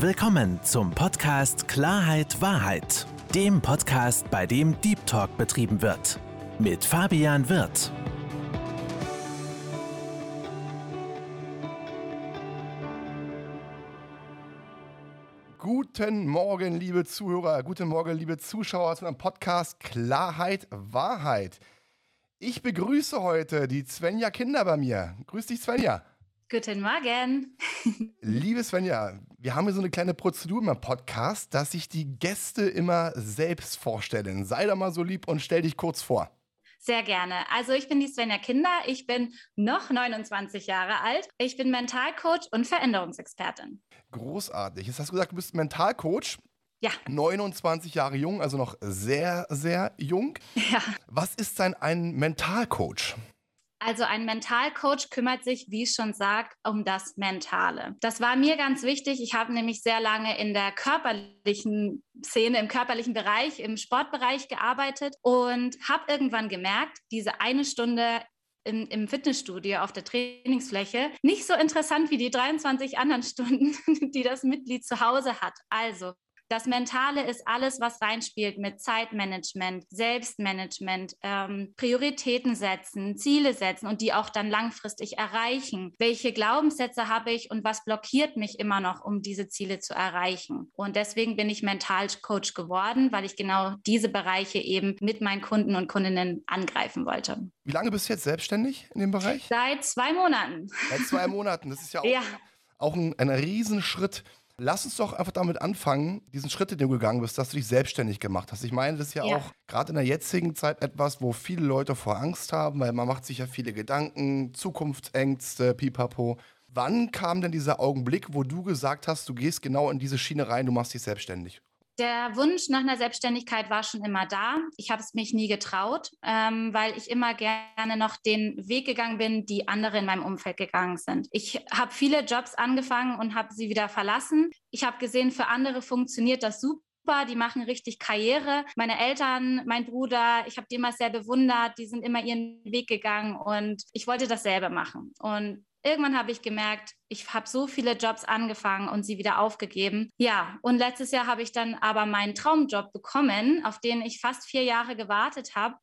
Willkommen zum Podcast Klarheit Wahrheit, dem Podcast, bei dem Deep Talk betrieben wird. Mit Fabian Wirth. Guten Morgen, liebe Zuhörer, guten Morgen, liebe Zuschauer zu einem Podcast Klarheit Wahrheit. Ich begrüße heute die Svenja Kinder bei mir. Grüß dich, Svenja. Guten Morgen. Liebe Svenja, wir haben hier so eine kleine Prozedur im Podcast, dass sich die Gäste immer selbst vorstellen. Sei doch mal so lieb und stell dich kurz vor. Sehr gerne. Also ich bin die Svenja Kinder. Ich bin noch 29 Jahre alt. Ich bin Mentalcoach und Veränderungsexpertin. Großartig. Jetzt hast du gesagt, du bist Mentalcoach. Ja. 29 Jahre jung, also noch sehr, sehr jung. Ja. Was ist denn ein Mentalcoach? Also ein Mentalcoach kümmert sich, wie es schon sagt, um das Mentale. Das war mir ganz wichtig. Ich habe nämlich sehr lange in der körperlichen Szene, im körperlichen Bereich, im Sportbereich gearbeitet und habe irgendwann gemerkt, diese eine Stunde im, im, Fitnessstudio auf der Trainingsfläche nicht so interessant wie die 23 anderen Stunden, die das Mitglied zu Hause hat. Also das Mentale ist alles, was reinspielt mit Zeitmanagement, Selbstmanagement, ähm, Prioritäten setzen, Ziele setzen und die auch dann langfristig erreichen. Welche Glaubenssätze habe ich und was blockiert mich immer noch, um diese Ziele zu erreichen? Und deswegen bin ich Mentalcoach geworden, weil ich genau diese Bereiche eben mit meinen Kunden und Kundinnen angreifen wollte. Wie lange bist du jetzt selbstständig in dem Bereich? Seit zwei Monaten. Seit zwei Monaten. Das ist ja auch, ja. auch ein, ein Riesenschritt. Lass uns doch einfach damit anfangen, diesen Schritt, den du gegangen bist, dass du dich selbstständig gemacht hast. Ich meine, das ist ja, ja. auch gerade in der jetzigen Zeit etwas, wo viele Leute vor Angst haben, weil man macht sich ja viele Gedanken, Zukunftsängste, pipapo. Wann kam denn dieser Augenblick, wo du gesagt hast, du gehst genau in diese Schiene rein, du machst dich selbstständig? Der Wunsch nach einer Selbstständigkeit war schon immer da. Ich habe es mich nie getraut, ähm, weil ich immer gerne noch den Weg gegangen bin, die andere in meinem Umfeld gegangen sind. Ich habe viele Jobs angefangen und habe sie wieder verlassen. Ich habe gesehen, für andere funktioniert das super die machen richtig Karriere. Meine Eltern, mein Bruder, ich habe die immer sehr bewundert, die sind immer ihren Weg gegangen und ich wollte dasselbe machen. Und irgendwann habe ich gemerkt, ich habe so viele Jobs angefangen und sie wieder aufgegeben. Ja, und letztes Jahr habe ich dann aber meinen Traumjob bekommen, auf den ich fast vier Jahre gewartet habe.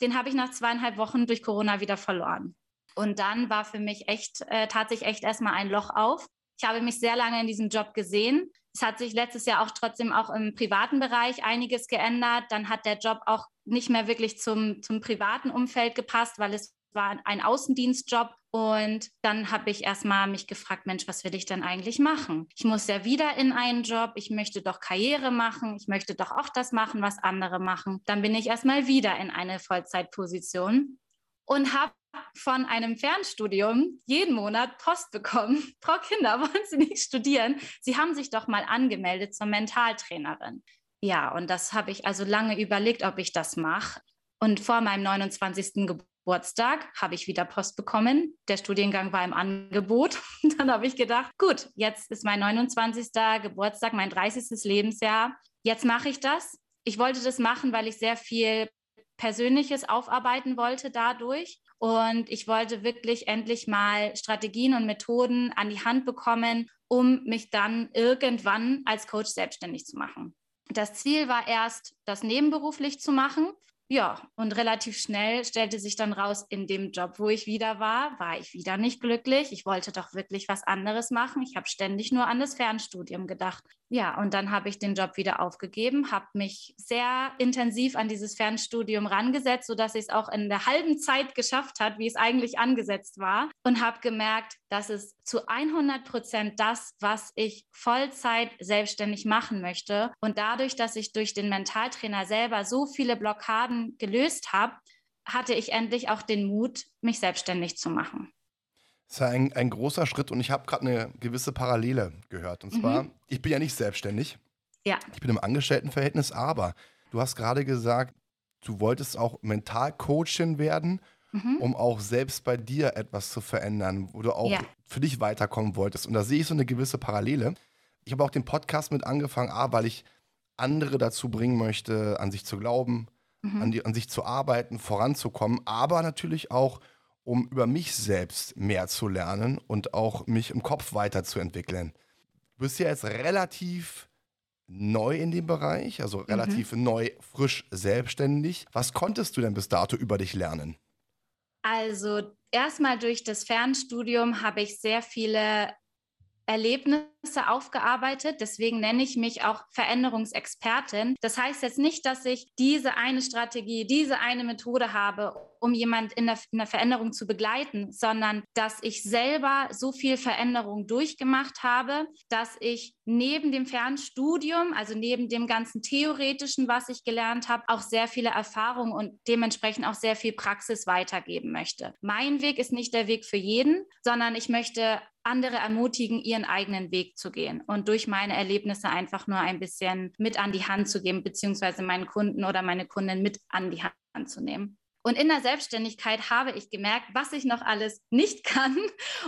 Den habe ich nach zweieinhalb Wochen durch Corona wieder verloren. Und dann war für mich echt, äh, tat sich echt erstmal ein Loch auf. Ich habe mich sehr lange in diesem Job gesehen. Es hat sich letztes Jahr auch trotzdem auch im privaten Bereich einiges geändert. Dann hat der Job auch nicht mehr wirklich zum, zum privaten Umfeld gepasst, weil es war ein Außendienstjob und dann habe ich erstmal mich gefragt, Mensch, was will ich denn eigentlich machen? Ich muss ja wieder in einen Job, ich möchte doch Karriere machen, ich möchte doch auch das machen, was andere machen. Dann bin ich erstmal wieder in eine Vollzeitposition und habe von einem Fernstudium jeden Monat Post bekommen. Frau Kinder, wollen Sie nicht studieren? Sie haben sich doch mal angemeldet zur Mentaltrainerin. Ja, und das habe ich also lange überlegt, ob ich das mache. Und vor meinem 29. Geburtstag Geburtstag habe ich wieder Post bekommen. Der Studiengang war im Angebot. Dann habe ich gedacht, gut, jetzt ist mein 29. Geburtstag, mein 30. Lebensjahr. Jetzt mache ich das. Ich wollte das machen, weil ich sehr viel Persönliches aufarbeiten wollte dadurch. Und ich wollte wirklich endlich mal Strategien und Methoden an die Hand bekommen, um mich dann irgendwann als Coach selbstständig zu machen. Das Ziel war erst, das nebenberuflich zu machen. Ja, und relativ schnell stellte sich dann raus, in dem Job, wo ich wieder war, war ich wieder nicht glücklich. Ich wollte doch wirklich was anderes machen. Ich habe ständig nur an das Fernstudium gedacht. Ja, und dann habe ich den Job wieder aufgegeben, habe mich sehr intensiv an dieses Fernstudium rangesetzt, sodass ich es auch in der halben Zeit geschafft hat, wie es eigentlich angesetzt war. Und habe gemerkt, dass es zu 100 Prozent das, was ich Vollzeit selbstständig machen möchte. Und dadurch, dass ich durch den Mentaltrainer selber so viele Blockaden gelöst habe, hatte ich endlich auch den Mut, mich selbstständig zu machen. Das ist ein, ein großer Schritt und ich habe gerade eine gewisse Parallele gehört. Und zwar, mhm. ich bin ja nicht selbstständig. Ja. Ich bin im Angestelltenverhältnis, aber du hast gerade gesagt, du wolltest auch Mentalcoachin werden, mhm. um auch selbst bei dir etwas zu verändern, wo du auch ja. für dich weiterkommen wolltest. Und da sehe ich so eine gewisse Parallele. Ich habe auch den Podcast mit angefangen, A, weil ich andere dazu bringen möchte, an sich zu glauben, mhm. an, die, an sich zu arbeiten, voranzukommen, aber natürlich auch, um über mich selbst mehr zu lernen und auch mich im Kopf weiterzuentwickeln. Du bist ja jetzt relativ neu in dem Bereich, also mhm. relativ mhm. neu, frisch, selbstständig. Was konntest du denn bis dato über dich lernen? Also erstmal durch das Fernstudium habe ich sehr viele Erlebnisse aufgearbeitet. Deswegen nenne ich mich auch Veränderungsexpertin. Das heißt jetzt nicht, dass ich diese eine Strategie, diese eine Methode habe, um jemand in der, in der Veränderung zu begleiten, sondern dass ich selber so viel Veränderung durchgemacht habe, dass ich neben dem Fernstudium, also neben dem ganzen Theoretischen, was ich gelernt habe, auch sehr viele Erfahrungen und dementsprechend auch sehr viel Praxis weitergeben möchte. Mein Weg ist nicht der Weg für jeden, sondern ich möchte andere ermutigen, ihren eigenen Weg zu gehen und durch meine Erlebnisse einfach nur ein bisschen mit an die Hand zu geben, beziehungsweise meinen Kunden oder meine Kunden mit an die Hand zu nehmen. Und in der Selbstständigkeit habe ich gemerkt, was ich noch alles nicht kann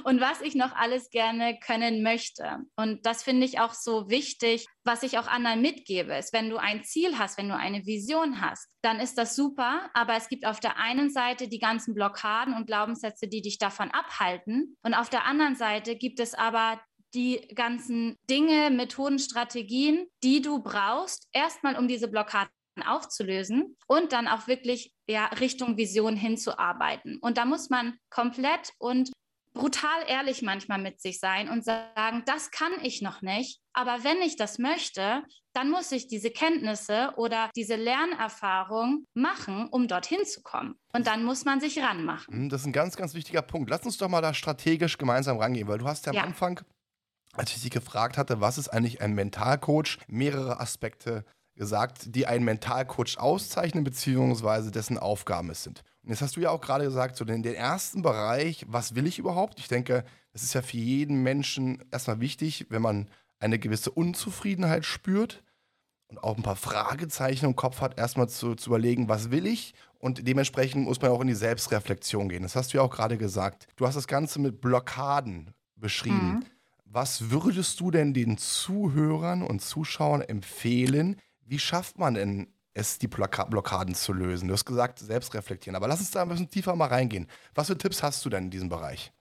und was ich noch alles gerne können möchte. Und das finde ich auch so wichtig, was ich auch anderen mitgebe, ist, wenn du ein Ziel hast, wenn du eine Vision hast, dann ist das super. Aber es gibt auf der einen Seite die ganzen Blockaden und Glaubenssätze, die dich davon abhalten. Und auf der anderen Seite gibt es aber die ganzen Dinge, Methoden, Strategien, die du brauchst, erstmal um diese Blockaden aufzulösen und dann auch wirklich ja, Richtung Vision hinzuarbeiten. Und da muss man komplett und brutal ehrlich manchmal mit sich sein und sagen, das kann ich noch nicht, aber wenn ich das möchte, dann muss ich diese Kenntnisse oder diese Lernerfahrung machen, um dorthin zu kommen. Und dann muss man sich ranmachen. Hm, das ist ein ganz, ganz wichtiger Punkt. Lass uns doch mal da strategisch gemeinsam rangehen, weil du hast ja am ja. Anfang, als ich dich gefragt hatte, was ist eigentlich ein Mentalcoach, mehrere Aspekte gesagt, die einen Mentalcoach auszeichnen, beziehungsweise dessen Aufgaben es sind. Und jetzt hast du ja auch gerade gesagt, so den, den ersten Bereich, was will ich überhaupt? Ich denke, das ist ja für jeden Menschen erstmal wichtig, wenn man eine gewisse Unzufriedenheit spürt und auch ein paar Fragezeichen im Kopf hat, erstmal zu, zu überlegen, was will ich? Und dementsprechend muss man auch in die Selbstreflexion gehen. Das hast du ja auch gerade gesagt. Du hast das Ganze mit Blockaden beschrieben. Mhm. Was würdest du denn den Zuhörern und Zuschauern empfehlen, wie schafft man denn es, die Blockaden zu lösen? Du hast gesagt, selbst reflektieren. Aber lass uns da ein bisschen tiefer mal reingehen. Was für Tipps hast du denn in diesem Bereich?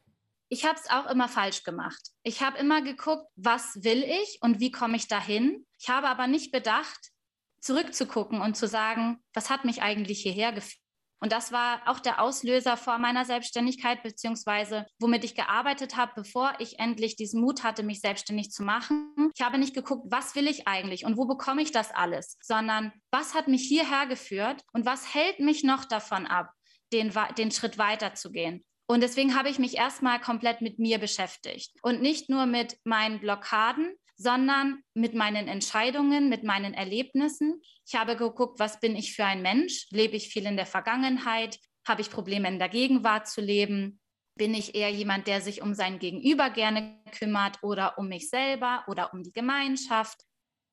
Ich habe es auch immer falsch gemacht. Ich habe immer geguckt, was will ich und wie komme ich dahin. Ich habe aber nicht bedacht, zurückzugucken und zu sagen, was hat mich eigentlich hierher geführt? Und das war auch der Auslöser vor meiner Selbstständigkeit, beziehungsweise womit ich gearbeitet habe, bevor ich endlich diesen Mut hatte, mich selbstständig zu machen. Ich habe nicht geguckt, was will ich eigentlich und wo bekomme ich das alles, sondern was hat mich hierher geführt und was hält mich noch davon ab, den, den Schritt weiterzugehen. Und deswegen habe ich mich erstmal komplett mit mir beschäftigt und nicht nur mit meinen Blockaden, sondern mit meinen Entscheidungen, mit meinen Erlebnissen. Ich habe geguckt, was bin ich für ein Mensch? Lebe ich viel in der Vergangenheit? Habe ich Probleme in der Gegenwart zu leben? Bin ich eher jemand, der sich um sein Gegenüber gerne kümmert oder um mich selber oder um die Gemeinschaft?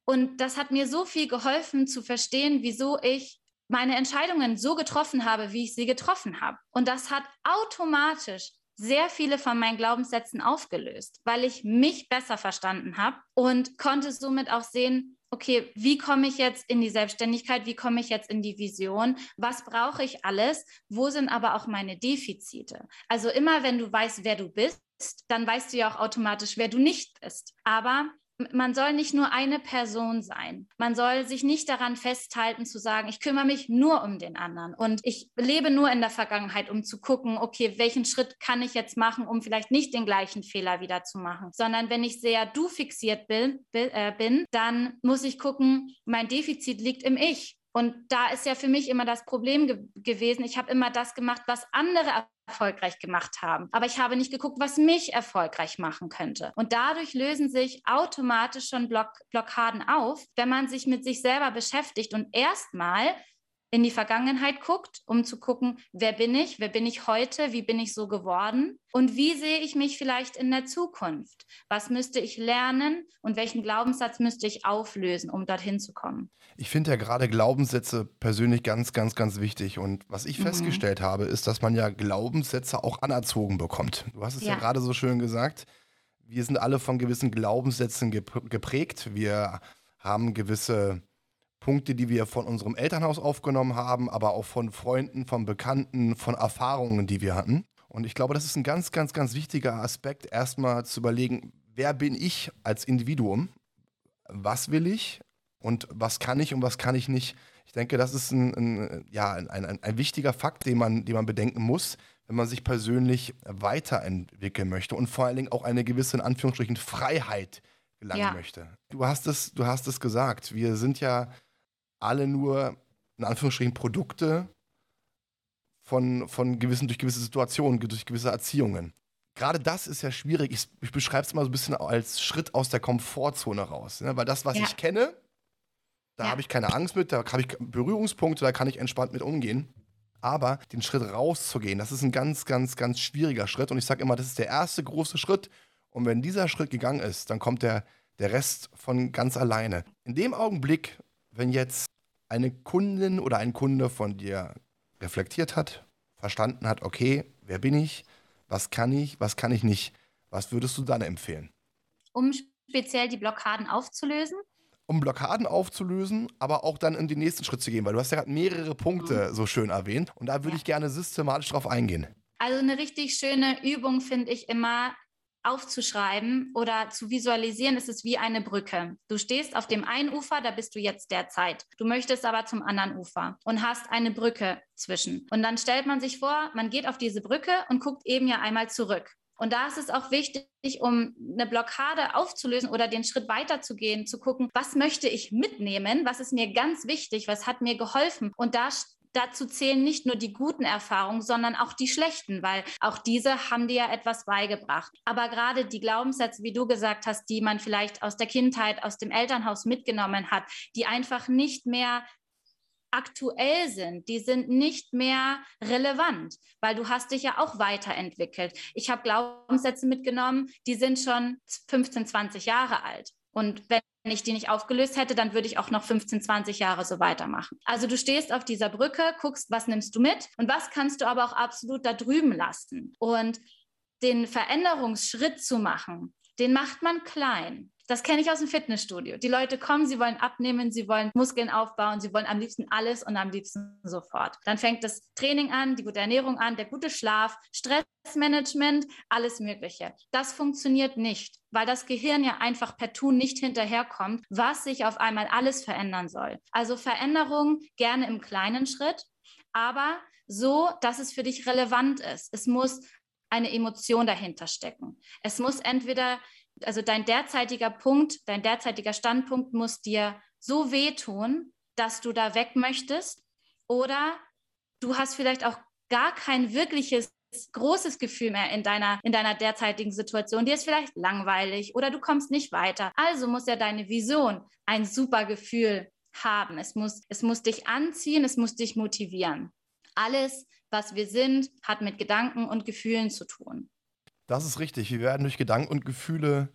Und das hat mir so viel geholfen zu verstehen, wieso ich meine Entscheidungen so getroffen habe, wie ich sie getroffen habe. Und das hat automatisch sehr viele von meinen Glaubenssätzen aufgelöst, weil ich mich besser verstanden habe und konnte somit auch sehen, okay, wie komme ich jetzt in die Selbstständigkeit, wie komme ich jetzt in die Vision, was brauche ich alles, wo sind aber auch meine Defizite. Also immer, wenn du weißt, wer du bist, dann weißt du ja auch automatisch, wer du nicht bist. Aber man soll nicht nur eine Person sein. Man soll sich nicht daran festhalten zu sagen, ich kümmere mich nur um den anderen und ich lebe nur in der Vergangenheit, um zu gucken, okay, welchen Schritt kann ich jetzt machen, um vielleicht nicht den gleichen Fehler wieder zu machen, sondern wenn ich sehr du fixiert bin, äh, bin dann muss ich gucken, mein Defizit liegt im Ich. Und da ist ja für mich immer das Problem ge gewesen, ich habe immer das gemacht, was andere erfolgreich gemacht haben. Aber ich habe nicht geguckt, was mich erfolgreich machen könnte. Und dadurch lösen sich automatisch schon Block Blockaden auf, wenn man sich mit sich selber beschäftigt und erstmal in die Vergangenheit guckt, um zu gucken, wer bin ich, wer bin ich heute, wie bin ich so geworden und wie sehe ich mich vielleicht in der Zukunft? Was müsste ich lernen und welchen Glaubenssatz müsste ich auflösen, um dorthin zu kommen? Ich finde ja gerade Glaubenssätze persönlich ganz, ganz, ganz wichtig. Und was ich mhm. festgestellt habe, ist, dass man ja Glaubenssätze auch anerzogen bekommt. Du hast es ja, ja gerade so schön gesagt. Wir sind alle von gewissen Glaubenssätzen geprägt. Wir haben gewisse Punkte, die wir von unserem Elternhaus aufgenommen haben, aber auch von Freunden, von Bekannten, von Erfahrungen, die wir hatten. Und ich glaube, das ist ein ganz, ganz, ganz wichtiger Aspekt, erstmal zu überlegen, wer bin ich als Individuum? Was will ich und was kann ich und was kann ich nicht? Ich denke, das ist ein, ein ja, ein, ein, ein, wichtiger Fakt, den man, den man bedenken muss, wenn man sich persönlich weiterentwickeln möchte und vor allen Dingen auch eine gewisse, in Anführungsstrichen, Freiheit gelangen ja. möchte. Du hast, es, du hast es gesagt, wir sind ja alle nur, in Anführungsstrichen, Produkte von, von gewissen, durch gewisse Situationen, durch gewisse Erziehungen. Gerade das ist ja schwierig. Ich, ich beschreibe es immer so ein bisschen als Schritt aus der Komfortzone raus. Ne? Weil das, was ja. ich kenne, da ja. habe ich keine Angst mit, da habe ich Berührungspunkte, da kann ich entspannt mit umgehen. Aber den Schritt rauszugehen, das ist ein ganz, ganz, ganz schwieriger Schritt. Und ich sage immer, das ist der erste große Schritt. Und wenn dieser Schritt gegangen ist, dann kommt der, der Rest von ganz alleine. In dem Augenblick, wenn jetzt eine Kundin oder ein Kunde von dir reflektiert hat, verstanden hat, okay, wer bin ich, was kann ich, was kann ich nicht, was würdest du dann empfehlen? Um speziell die Blockaden aufzulösen? um Blockaden aufzulösen, aber auch dann in den nächsten Schritt zu gehen, weil du hast ja gerade mehrere Punkte mhm. so schön erwähnt und da würde ja. ich gerne systematisch drauf eingehen. Also eine richtig schöne Übung finde ich immer aufzuschreiben oder zu visualisieren, ist es wie eine Brücke. Du stehst auf dem einen Ufer, da bist du jetzt derzeit. Du möchtest aber zum anderen Ufer und hast eine Brücke zwischen. Und dann stellt man sich vor, man geht auf diese Brücke und guckt eben ja einmal zurück. Und da ist es auch wichtig, um eine Blockade aufzulösen oder den Schritt weiterzugehen, zu gucken, was möchte ich mitnehmen, was ist mir ganz wichtig, was hat mir geholfen. Und da dazu zählen nicht nur die guten Erfahrungen, sondern auch die schlechten, weil auch diese haben dir ja etwas beigebracht. Aber gerade die Glaubenssätze, wie du gesagt hast, die man vielleicht aus der Kindheit, aus dem Elternhaus mitgenommen hat, die einfach nicht mehr aktuell sind, die sind nicht mehr relevant, weil du hast dich ja auch weiterentwickelt. Ich habe Glaubenssätze mitgenommen, die sind schon 15, 20 Jahre alt. Und wenn ich die nicht aufgelöst hätte, dann würde ich auch noch 15, 20 Jahre so weitermachen. Also du stehst auf dieser Brücke, guckst, was nimmst du mit und was kannst du aber auch absolut da drüben lassen. Und den Veränderungsschritt zu machen, den macht man klein. Das kenne ich aus dem Fitnessstudio. Die Leute kommen, sie wollen abnehmen, sie wollen Muskeln aufbauen, sie wollen am liebsten alles und am liebsten sofort. Dann fängt das Training an, die gute Ernährung an, der gute Schlaf, Stressmanagement, alles Mögliche. Das funktioniert nicht, weil das Gehirn ja einfach per Tun nicht hinterherkommt, was sich auf einmal alles verändern soll. Also Veränderung gerne im kleinen Schritt, aber so, dass es für dich relevant ist. Es muss eine Emotion dahinter stecken. Es muss entweder also dein derzeitiger Punkt, dein derzeitiger Standpunkt muss dir so wehtun, dass du da weg möchtest oder du hast vielleicht auch gar kein wirkliches großes Gefühl mehr in deiner, in deiner derzeitigen Situation. Dir ist vielleicht langweilig oder du kommst nicht weiter. Also muss ja deine Vision ein super Gefühl haben. Es muss, es muss dich anziehen, es muss dich motivieren. Alles, was wir sind, hat mit Gedanken und Gefühlen zu tun. Das ist richtig. Wir werden durch Gedanken und Gefühle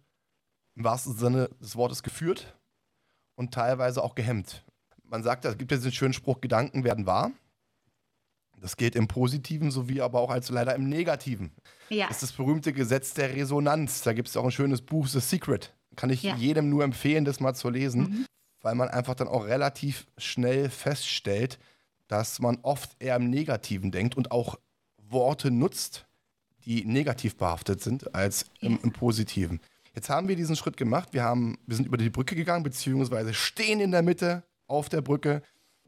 im wahrsten Sinne des Wortes geführt und teilweise auch gehemmt. Man sagt, es gibt ja diesen schönen Spruch, Gedanken werden wahr. Das geht im Positiven sowie aber auch als leider im Negativen. Ja. Das ist das berühmte Gesetz der Resonanz. Da gibt es auch ein schönes Buch, The Secret. Kann ich ja. jedem nur empfehlen, das mal zu lesen, mhm. weil man einfach dann auch relativ schnell feststellt, dass man oft eher im Negativen denkt und auch Worte nutzt, die negativ behaftet sind, als im, im Positiven. Jetzt haben wir diesen Schritt gemacht. Wir, haben, wir sind über die Brücke gegangen, beziehungsweise stehen in der Mitte auf der Brücke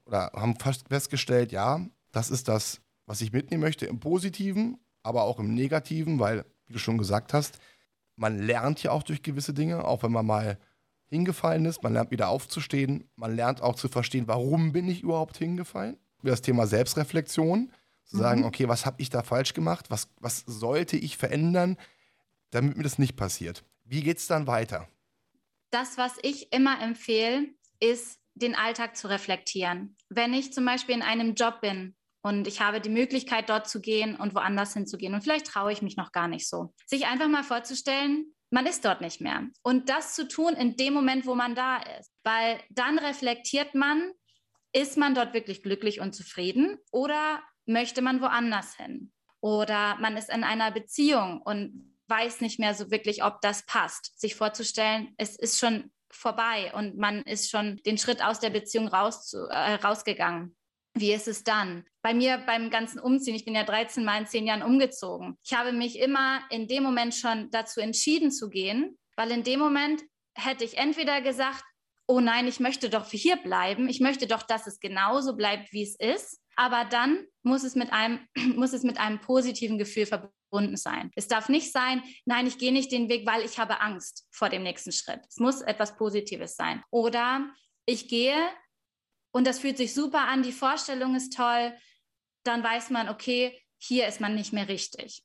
oder haben fast festgestellt, ja, das ist das, was ich mitnehmen möchte im Positiven, aber auch im Negativen, weil, wie du schon gesagt hast, man lernt ja auch durch gewisse Dinge, auch wenn man mal hingefallen ist, man lernt wieder aufzustehen, man lernt auch zu verstehen, warum bin ich überhaupt hingefallen. Das Thema Selbstreflexion, zu sagen, mhm. okay, was habe ich da falsch gemacht? Was, was sollte ich verändern, damit mir das nicht passiert? Wie geht es dann weiter? Das, was ich immer empfehle, ist, den Alltag zu reflektieren. Wenn ich zum Beispiel in einem Job bin und ich habe die Möglichkeit, dort zu gehen und woanders hinzugehen und vielleicht traue ich mich noch gar nicht so, sich einfach mal vorzustellen, man ist dort nicht mehr. Und das zu tun in dem Moment, wo man da ist. Weil dann reflektiert man, ist man dort wirklich glücklich und zufrieden oder möchte man woanders hin. Oder man ist in einer Beziehung und weiß nicht mehr so wirklich, ob das passt. Sich vorzustellen, es ist schon vorbei und man ist schon den Schritt aus der Beziehung raus zu, äh, rausgegangen. Wie ist es dann? Bei mir beim ganzen Umziehen, ich bin ja 13 Mal in 10 Jahren umgezogen. Ich habe mich immer in dem Moment schon dazu entschieden zu gehen, Weil in dem Moment hätte ich entweder gesagt, oh nein, ich möchte doch hier bleiben, ich möchte doch, dass es genauso bleibt, wie es ist. Aber dann muss es mit einem, muss es mit einem positiven Gefühl verbunden sein. Es darf nicht sein, nein, ich gehe nicht den Weg, weil ich habe Angst vor dem nächsten Schritt. Es muss etwas Positives sein. Oder ich gehe und das fühlt sich super an, die Vorstellung ist toll, dann weiß man, okay, hier ist man nicht mehr richtig.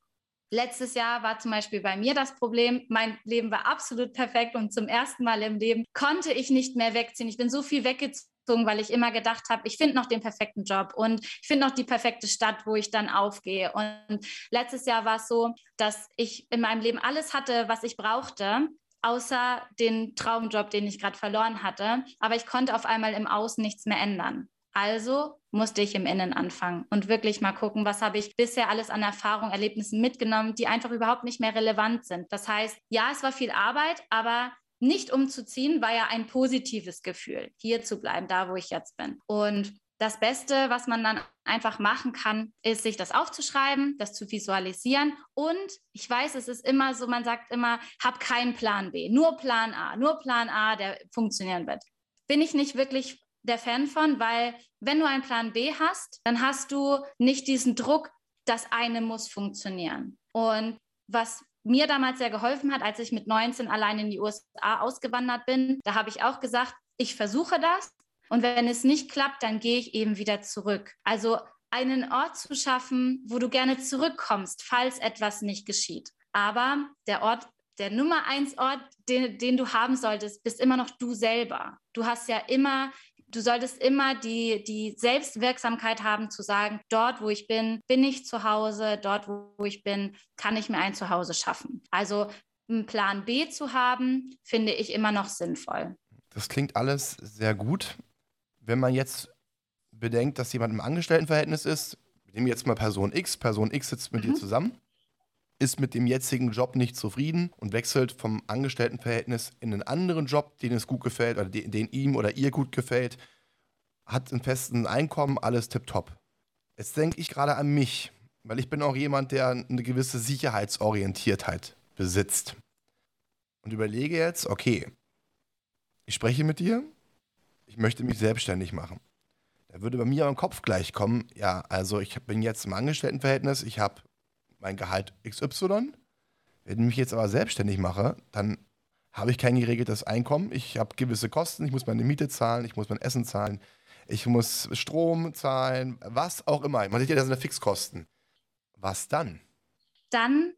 Letztes Jahr war zum Beispiel bei mir das Problem, mein Leben war absolut perfekt und zum ersten Mal im Leben konnte ich nicht mehr wegziehen. Ich bin so viel weggezogen, weil ich immer gedacht habe, ich finde noch den perfekten Job und ich finde noch die perfekte Stadt, wo ich dann aufgehe. Und letztes Jahr war es so, dass ich in meinem Leben alles hatte, was ich brauchte, außer den Traumjob, den ich gerade verloren hatte. Aber ich konnte auf einmal im Außen nichts mehr ändern. Also musste ich im Innen anfangen und wirklich mal gucken, was habe ich bisher alles an Erfahrungen, Erlebnissen mitgenommen, die einfach überhaupt nicht mehr relevant sind. Das heißt, ja, es war viel Arbeit, aber nicht umzuziehen war ja ein positives Gefühl, hier zu bleiben, da wo ich jetzt bin. Und das Beste, was man dann einfach machen kann, ist, sich das aufzuschreiben, das zu visualisieren. Und ich weiß, es ist immer so, man sagt immer, hab keinen Plan B, nur Plan A, nur Plan A, der funktionieren wird. Bin ich nicht wirklich der Fan von, weil wenn du einen Plan B hast, dann hast du nicht diesen Druck, das eine muss funktionieren. Und was mir damals sehr geholfen hat, als ich mit 19 allein in die USA ausgewandert bin, da habe ich auch gesagt, ich versuche das und wenn es nicht klappt, dann gehe ich eben wieder zurück. Also einen Ort zu schaffen, wo du gerne zurückkommst, falls etwas nicht geschieht. Aber der Ort, der Nummer eins Ort, den, den du haben solltest, bist immer noch du selber. Du hast ja immer du solltest immer die, die Selbstwirksamkeit haben zu sagen, dort, wo ich bin, bin ich zu Hause, dort, wo ich bin, kann ich mir ein Zuhause schaffen. Also einen Plan B zu haben, finde ich immer noch sinnvoll. Das klingt alles sehr gut. Wenn man jetzt bedenkt, dass jemand im Angestelltenverhältnis ist, nehmen jetzt mal Person X, Person X sitzt mit mhm. dir zusammen, ist mit dem jetzigen Job nicht zufrieden und wechselt vom Angestelltenverhältnis in einen anderen Job, den es gut gefällt oder den, den ihm oder ihr gut gefällt, hat ein festes Einkommen, alles tipptopp. Jetzt denke ich gerade an mich, weil ich bin auch jemand, der eine gewisse Sicherheitsorientiertheit besitzt. Und überlege jetzt, okay, ich spreche mit dir, ich möchte mich selbstständig machen. Da würde bei mir im Kopf gleich kommen, ja, also ich bin jetzt im Angestelltenverhältnis, ich habe mein Gehalt XY. Wenn ich mich jetzt aber selbstständig mache, dann habe ich kein geregeltes Einkommen. Ich habe gewisse Kosten. Ich muss meine Miete zahlen, ich muss mein Essen zahlen, ich muss Strom zahlen, was auch immer. Man sieht ja, das sind Fixkosten. Was dann? Dann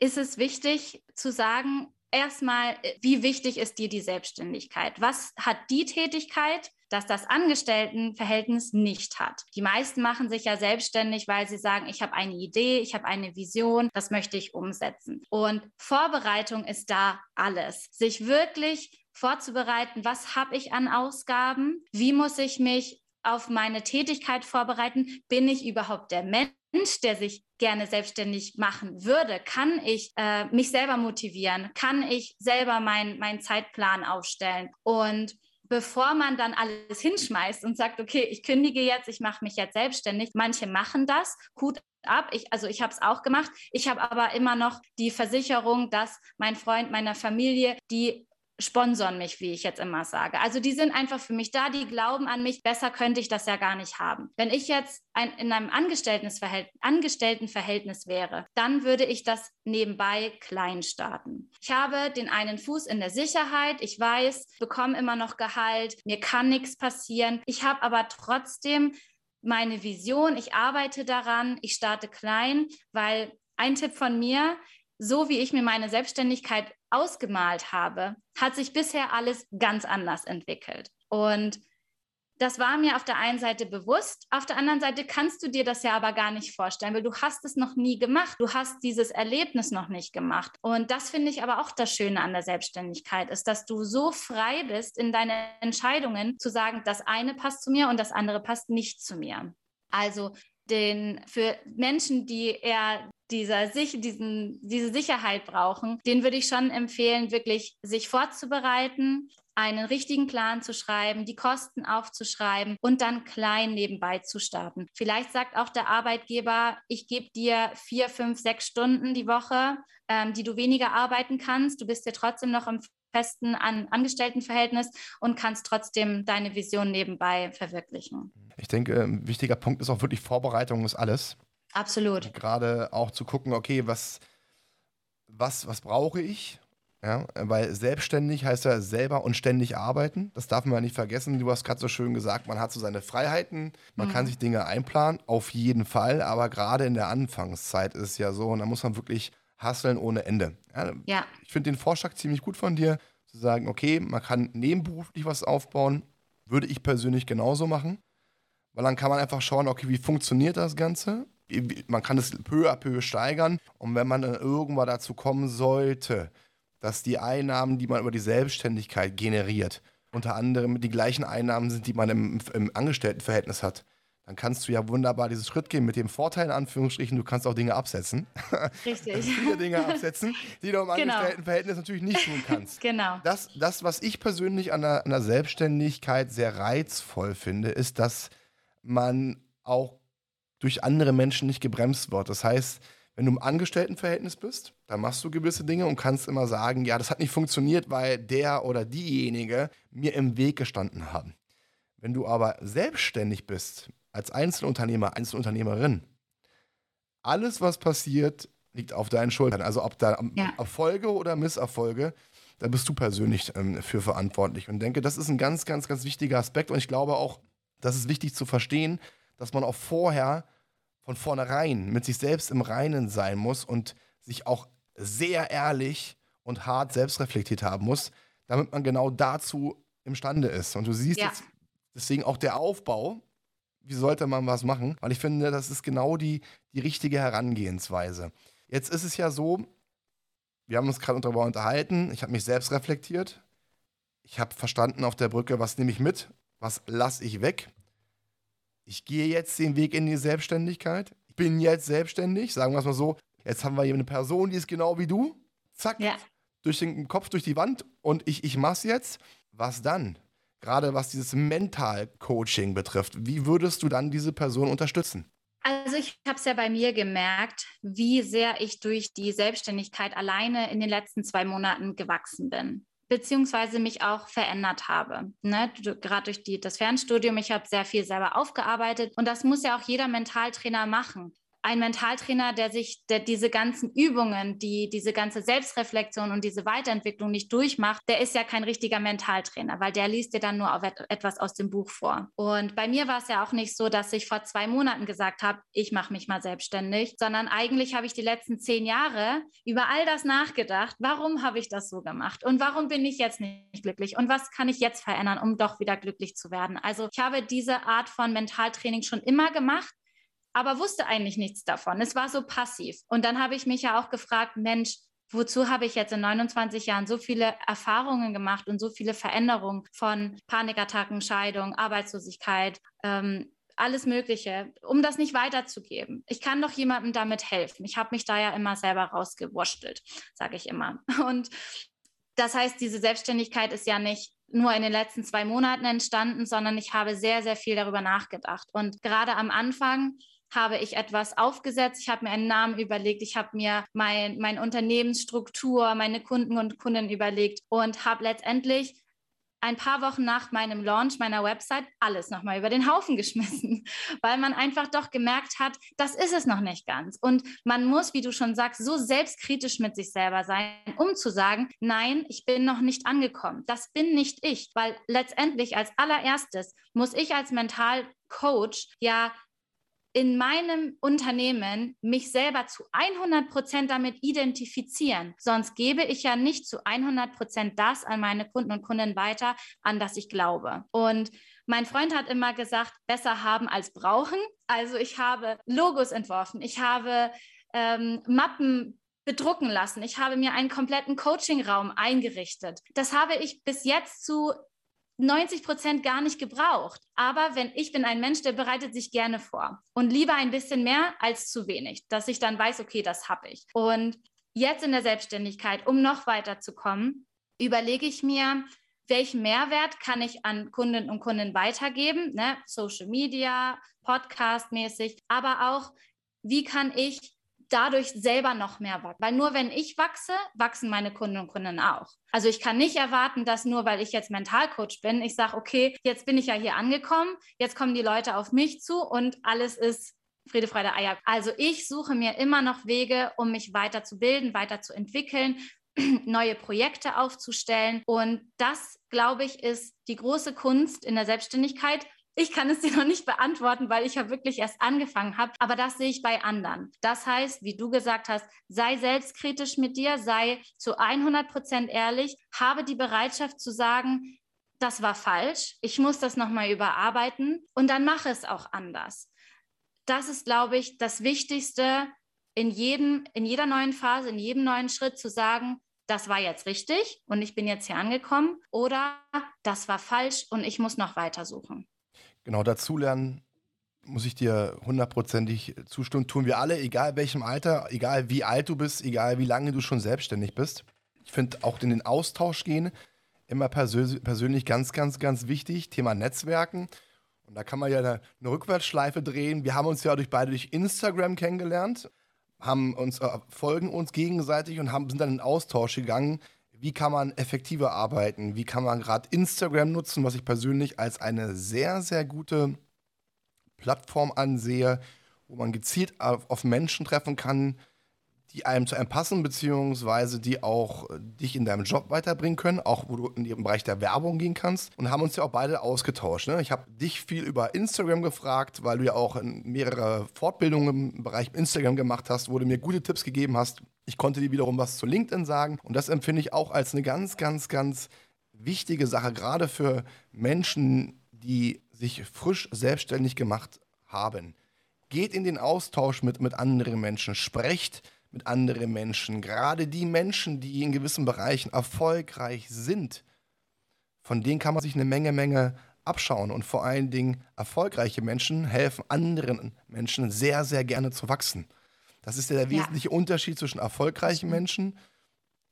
ist es wichtig zu sagen, erstmal, wie wichtig ist dir die Selbstständigkeit? Was hat die Tätigkeit, dass das Angestelltenverhältnis nicht hat. Die meisten machen sich ja selbstständig, weil sie sagen, ich habe eine Idee, ich habe eine Vision, das möchte ich umsetzen. Und Vorbereitung ist da alles. Sich wirklich vorzubereiten, was habe ich an Ausgaben, wie muss ich mich auf meine Tätigkeit vorbereiten, bin ich überhaupt der Mensch, der sich gerne selbstständig machen würde, kann ich äh, mich selber motivieren, kann ich selber meinen mein Zeitplan aufstellen und bevor man dann alles hinschmeißt und sagt, okay, ich kündige jetzt, ich mache mich jetzt selbstständig. Manche machen das, Hut ab. Ich, also ich habe es auch gemacht. Ich habe aber immer noch die Versicherung, dass mein Freund meiner Familie die sponsern mich, wie ich jetzt immer sage. Also die sind einfach für mich da, die glauben an mich. Besser könnte ich das ja gar nicht haben. Wenn ich jetzt ein, in einem Angestelltenverhältnis, Angestelltenverhältnis wäre, dann würde ich das nebenbei klein starten. Ich habe den einen Fuß in der Sicherheit. Ich weiß, bekomme immer noch Gehalt. Mir kann nichts passieren. Ich habe aber trotzdem meine Vision. Ich arbeite daran. Ich starte klein, weil ein Tipp von mir, so wie ich mir meine Selbstständigkeit ausgemalt habe, hat sich bisher alles ganz anders entwickelt. Und das war mir auf der einen Seite bewusst, auf der anderen Seite kannst du dir das ja aber gar nicht vorstellen, weil du hast es noch nie gemacht, du hast dieses Erlebnis noch nicht gemacht. Und das finde ich aber auch das Schöne an der Selbstständigkeit, ist, dass du so frei bist in deinen Entscheidungen zu sagen, das eine passt zu mir und das andere passt nicht zu mir. Also den, für Menschen, die eher dieser diesen, diese Sicherheit brauchen, den würde ich schon empfehlen, wirklich sich vorzubereiten, einen richtigen Plan zu schreiben, die Kosten aufzuschreiben und dann klein nebenbei zu starten. Vielleicht sagt auch der Arbeitgeber, ich gebe dir vier, fünf, sechs Stunden die Woche, ähm, die du weniger arbeiten kannst. Du bist ja trotzdem noch im festen An Angestelltenverhältnis und kannst trotzdem deine Vision nebenbei verwirklichen. Ich denke, ein wichtiger Punkt ist auch wirklich Vorbereitung ist alles. Absolut. Gerade auch zu gucken, okay, was, was, was brauche ich? Ja, weil selbstständig heißt ja selber und ständig arbeiten. Das darf man ja nicht vergessen. Du hast gerade so schön gesagt, man hat so seine Freiheiten, man mhm. kann sich Dinge einplanen, auf jeden Fall. Aber gerade in der Anfangszeit ist es ja so, und da muss man wirklich hasseln ohne Ende. Ja, ja. Ich finde den Vorschlag ziemlich gut von dir, zu sagen, okay, man kann nebenberuflich was aufbauen. Würde ich persönlich genauso machen. Weil dann kann man einfach schauen, okay, wie funktioniert das Ganze? Man kann es peu à peu steigern. Und wenn man dann irgendwann dazu kommen sollte, dass die Einnahmen, die man über die Selbstständigkeit generiert, unter anderem die gleichen Einnahmen sind, die man im, im Angestelltenverhältnis hat, dann kannst du ja wunderbar diesen Schritt gehen mit dem Vorteil, in Anführungsstrichen, du kannst auch Dinge absetzen. Richtig. viele Dinge absetzen, die du im genau. Angestelltenverhältnis natürlich nicht tun kannst. genau. Das, das, was ich persönlich an der, an der Selbstständigkeit sehr reizvoll finde, ist, dass man auch durch andere Menschen nicht gebremst wird. Das heißt, wenn du im Angestelltenverhältnis bist, dann machst du gewisse Dinge und kannst immer sagen, ja, das hat nicht funktioniert, weil der oder diejenige mir im Weg gestanden haben. Wenn du aber selbstständig bist, als Einzelunternehmer, Einzelunternehmerin, alles, was passiert, liegt auf deinen Schultern. Also ob da ja. Erfolge oder Misserfolge, da bist du persönlich ähm, für verantwortlich. Und denke, das ist ein ganz, ganz, ganz wichtiger Aspekt. Und ich glaube auch, das ist wichtig zu verstehen, dass man auch vorher von vornherein mit sich selbst im Reinen sein muss und sich auch sehr ehrlich und hart selbstreflektiert haben muss, damit man genau dazu imstande ist. Und du siehst ja. jetzt deswegen auch der Aufbau, wie sollte man was machen? Weil ich finde, das ist genau die, die richtige Herangehensweise. Jetzt ist es ja so, wir haben uns gerade darüber unterhalten, ich habe mich selbst reflektiert, ich habe verstanden auf der Brücke, was nehme ich mit, was lasse ich weg ich gehe jetzt den Weg in die Selbstständigkeit. Ich bin jetzt selbstständig, sagen wir es mal so. Jetzt haben wir hier eine Person, die ist genau wie du. Zack, ja. durch den Kopf, durch die Wand und ich, ich mach's jetzt. Was dann? Gerade was dieses Mental-Coaching betrifft, wie würdest du dann diese Person unterstützen? Also ich habe es ja bei mir gemerkt, wie sehr ich durch die Selbstständigkeit alleine in den letzten zwei Monaten gewachsen bin beziehungsweise mich auch verändert habe. Ne? Gerade durch die, das Fernstudium, ich habe sehr viel selber aufgearbeitet und das muss ja auch jeder Mentaltrainer machen ein Mentaltrainer, der sich der diese ganzen Übungen, die diese ganze Selbstreflexion und diese Weiterentwicklung nicht durchmacht, der ist ja kein richtiger Mentaltrainer, weil der liest dir dann nur etwas aus dem Buch vor. Und bei mir war es ja auch nicht so, dass ich vor zwei Monaten gesagt habe, ich mache mich mal selbstständig, sondern eigentlich habe ich die letzten zehn Jahre über all das nachgedacht. Warum habe ich das so gemacht? Und warum bin ich jetzt nicht glücklich? Und was kann ich jetzt verändern, um doch wieder glücklich zu werden? Also ich habe diese Art von Mentaltraining schon immer gemacht aber wusste eigentlich nichts davon. Es war so passiv. Und dann habe ich mich ja auch gefragt, Mensch, wozu habe ich jetzt in 29 Jahren so viele Erfahrungen gemacht und so viele Veränderungen von Panikattacken, Scheidung, Arbeitslosigkeit, ähm, alles Mögliche, um das nicht weiterzugeben. Ich kann doch jemandem damit helfen. Ich habe mich da ja immer selber rausgewurschtelt, sage ich immer. Und das heißt, diese Selbstständigkeit ist ja nicht nur in den letzten zwei Monaten entstanden, sondern ich habe sehr, sehr viel darüber nachgedacht. Und gerade am Anfang habe ich etwas aufgesetzt, ich habe mir einen Namen überlegt, ich habe mir mein, meine Unternehmensstruktur, meine Kunden und Kunden überlegt und habe letztendlich ein paar Wochen nach meinem Launch meiner Website alles nochmal über den Haufen geschmissen, weil man einfach doch gemerkt hat, das ist es noch nicht ganz. Und man muss, wie du schon sagst, so selbstkritisch mit sich selber sein, um zu sagen, nein, ich bin noch nicht angekommen. Das bin nicht ich, weil letztendlich als allererstes muss ich als Mentalcoach ja in meinem Unternehmen mich selber zu 100 Prozent damit identifizieren. Sonst gebe ich ja nicht zu 100 Prozent das an meine Kunden und Kunden weiter, an das ich glaube. Und mein Freund hat immer gesagt, besser haben als brauchen. Also ich habe Logos entworfen, ich habe ähm, Mappen bedrucken lassen. Ich habe mir einen kompletten Coaching-Raum eingerichtet. Das habe ich bis jetzt zu 90 Prozent gar nicht gebraucht. Aber wenn ich bin ein Mensch, der bereitet sich gerne vor und lieber ein bisschen mehr als zu wenig, dass ich dann weiß, okay, das habe ich. Und jetzt in der Selbstständigkeit, um noch weiterzukommen, überlege ich mir, welchen Mehrwert kann ich an Kunden und Kunden weitergeben, ne? Social Media, Podcast mäßig, aber auch, wie kann ich dadurch selber noch mehr wachsen. Weil nur wenn ich wachse, wachsen meine Kunden und Kunden auch. Also ich kann nicht erwarten, dass nur weil ich jetzt Mentalcoach bin, ich sage, okay, jetzt bin ich ja hier angekommen, jetzt kommen die Leute auf mich zu und alles ist Friede, Freude, Eier. Also ich suche mir immer noch Wege, um mich weiterzubilden, weiterzuentwickeln, neue Projekte aufzustellen. Und das, glaube ich, ist die große Kunst in der Selbstständigkeit, ich kann es dir noch nicht beantworten, weil ich ja wirklich erst angefangen habe, aber das sehe ich bei anderen. Das heißt, wie du gesagt hast, sei selbstkritisch mit dir, sei zu 100 Prozent ehrlich, habe die Bereitschaft zu sagen, das war falsch, ich muss das nochmal überarbeiten und dann mache es auch anders. Das ist, glaube ich, das Wichtigste in, jedem, in jeder neuen Phase, in jedem neuen Schritt zu sagen, das war jetzt richtig und ich bin jetzt hier angekommen oder das war falsch und ich muss noch weiter suchen. Genau, dazulernen muss ich dir hundertprozentig zustimmen. Tun wir alle, egal welchem Alter, egal wie alt du bist, egal wie lange du schon selbstständig bist. Ich finde auch in den Austausch gehen immer persö persönlich ganz, ganz, ganz wichtig. Thema Netzwerken. Und da kann man ja eine, eine Rückwärtsschleife drehen. Wir haben uns ja durch beide durch Instagram kennengelernt, haben uns äh, folgen uns gegenseitig und haben, sind dann in Austausch gegangen wie kann man effektiver arbeiten, wie kann man gerade Instagram nutzen, was ich persönlich als eine sehr, sehr gute Plattform ansehe, wo man gezielt auf, auf Menschen treffen kann, die einem zu einem passen, beziehungsweise die auch dich in deinem Job weiterbringen können, auch wo du in den Bereich der Werbung gehen kannst. Und haben uns ja auch beide ausgetauscht. Ne? Ich habe dich viel über Instagram gefragt, weil du ja auch mehrere Fortbildungen im Bereich Instagram gemacht hast, wo du mir gute Tipps gegeben hast. Ich konnte dir wiederum was zu LinkedIn sagen. Und das empfinde ich auch als eine ganz, ganz, ganz wichtige Sache, gerade für Menschen, die sich frisch selbstständig gemacht haben. Geht in den Austausch mit, mit anderen Menschen, sprecht mit anderen Menschen, gerade die Menschen, die in gewissen Bereichen erfolgreich sind, von denen kann man sich eine Menge, Menge abschauen. Und vor allen Dingen erfolgreiche Menschen helfen anderen Menschen sehr, sehr gerne zu wachsen. Das ist ja der ja. wesentliche Unterschied zwischen erfolgreichen Menschen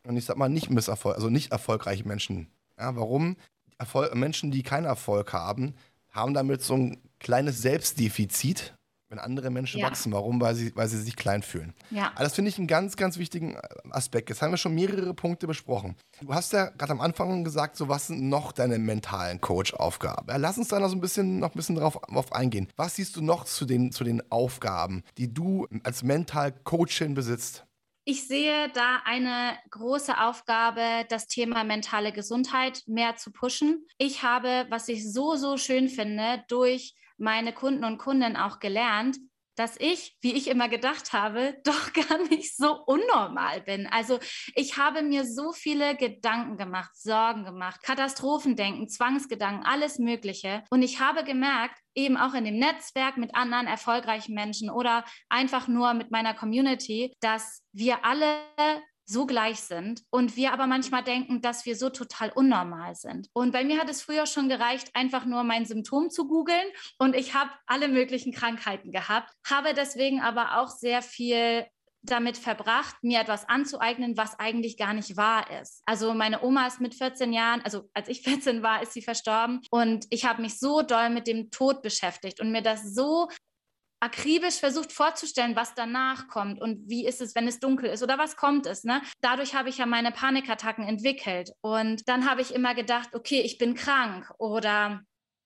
und ich sag mal nicht misserfolg, also nicht erfolgreiche Menschen. Ja, warum? Erfol Menschen, die keinen Erfolg haben, haben damit so ein kleines Selbstdefizit wenn andere Menschen ja. wachsen. Warum? Weil sie, weil sie sich klein fühlen. Ja. Aber das finde ich einen ganz, ganz wichtigen äh, Aspekt. Jetzt haben wir schon mehrere Punkte besprochen. Du hast ja gerade am Anfang gesagt, so was sind noch deine mentalen Coach-Aufgaben? Ja, lass uns da noch so ein bisschen, noch ein bisschen drauf, drauf eingehen. Was siehst du noch zu den, zu den Aufgaben, die du als Mental-Coachin besitzt? Ich sehe da eine große Aufgabe, das Thema mentale Gesundheit mehr zu pushen. Ich habe, was ich so, so schön finde, durch meine Kunden und Kunden auch gelernt, dass ich, wie ich immer gedacht habe, doch gar nicht so unnormal bin. Also ich habe mir so viele Gedanken gemacht, Sorgen gemacht, Katastrophendenken, Zwangsgedanken, alles Mögliche. Und ich habe gemerkt, eben auch in dem Netzwerk mit anderen erfolgreichen Menschen oder einfach nur mit meiner Community, dass wir alle so gleich sind und wir aber manchmal denken, dass wir so total unnormal sind. Und bei mir hat es früher schon gereicht, einfach nur mein Symptom zu googeln und ich habe alle möglichen Krankheiten gehabt, habe deswegen aber auch sehr viel damit verbracht, mir etwas anzueignen, was eigentlich gar nicht wahr ist. Also meine Oma ist mit 14 Jahren, also als ich 14 war, ist sie verstorben und ich habe mich so doll mit dem Tod beschäftigt und mir das so akribisch versucht vorzustellen, was danach kommt und wie ist es, wenn es dunkel ist oder was kommt es. Ne? Dadurch habe ich ja meine Panikattacken entwickelt. Und dann habe ich immer gedacht, okay, ich bin krank oder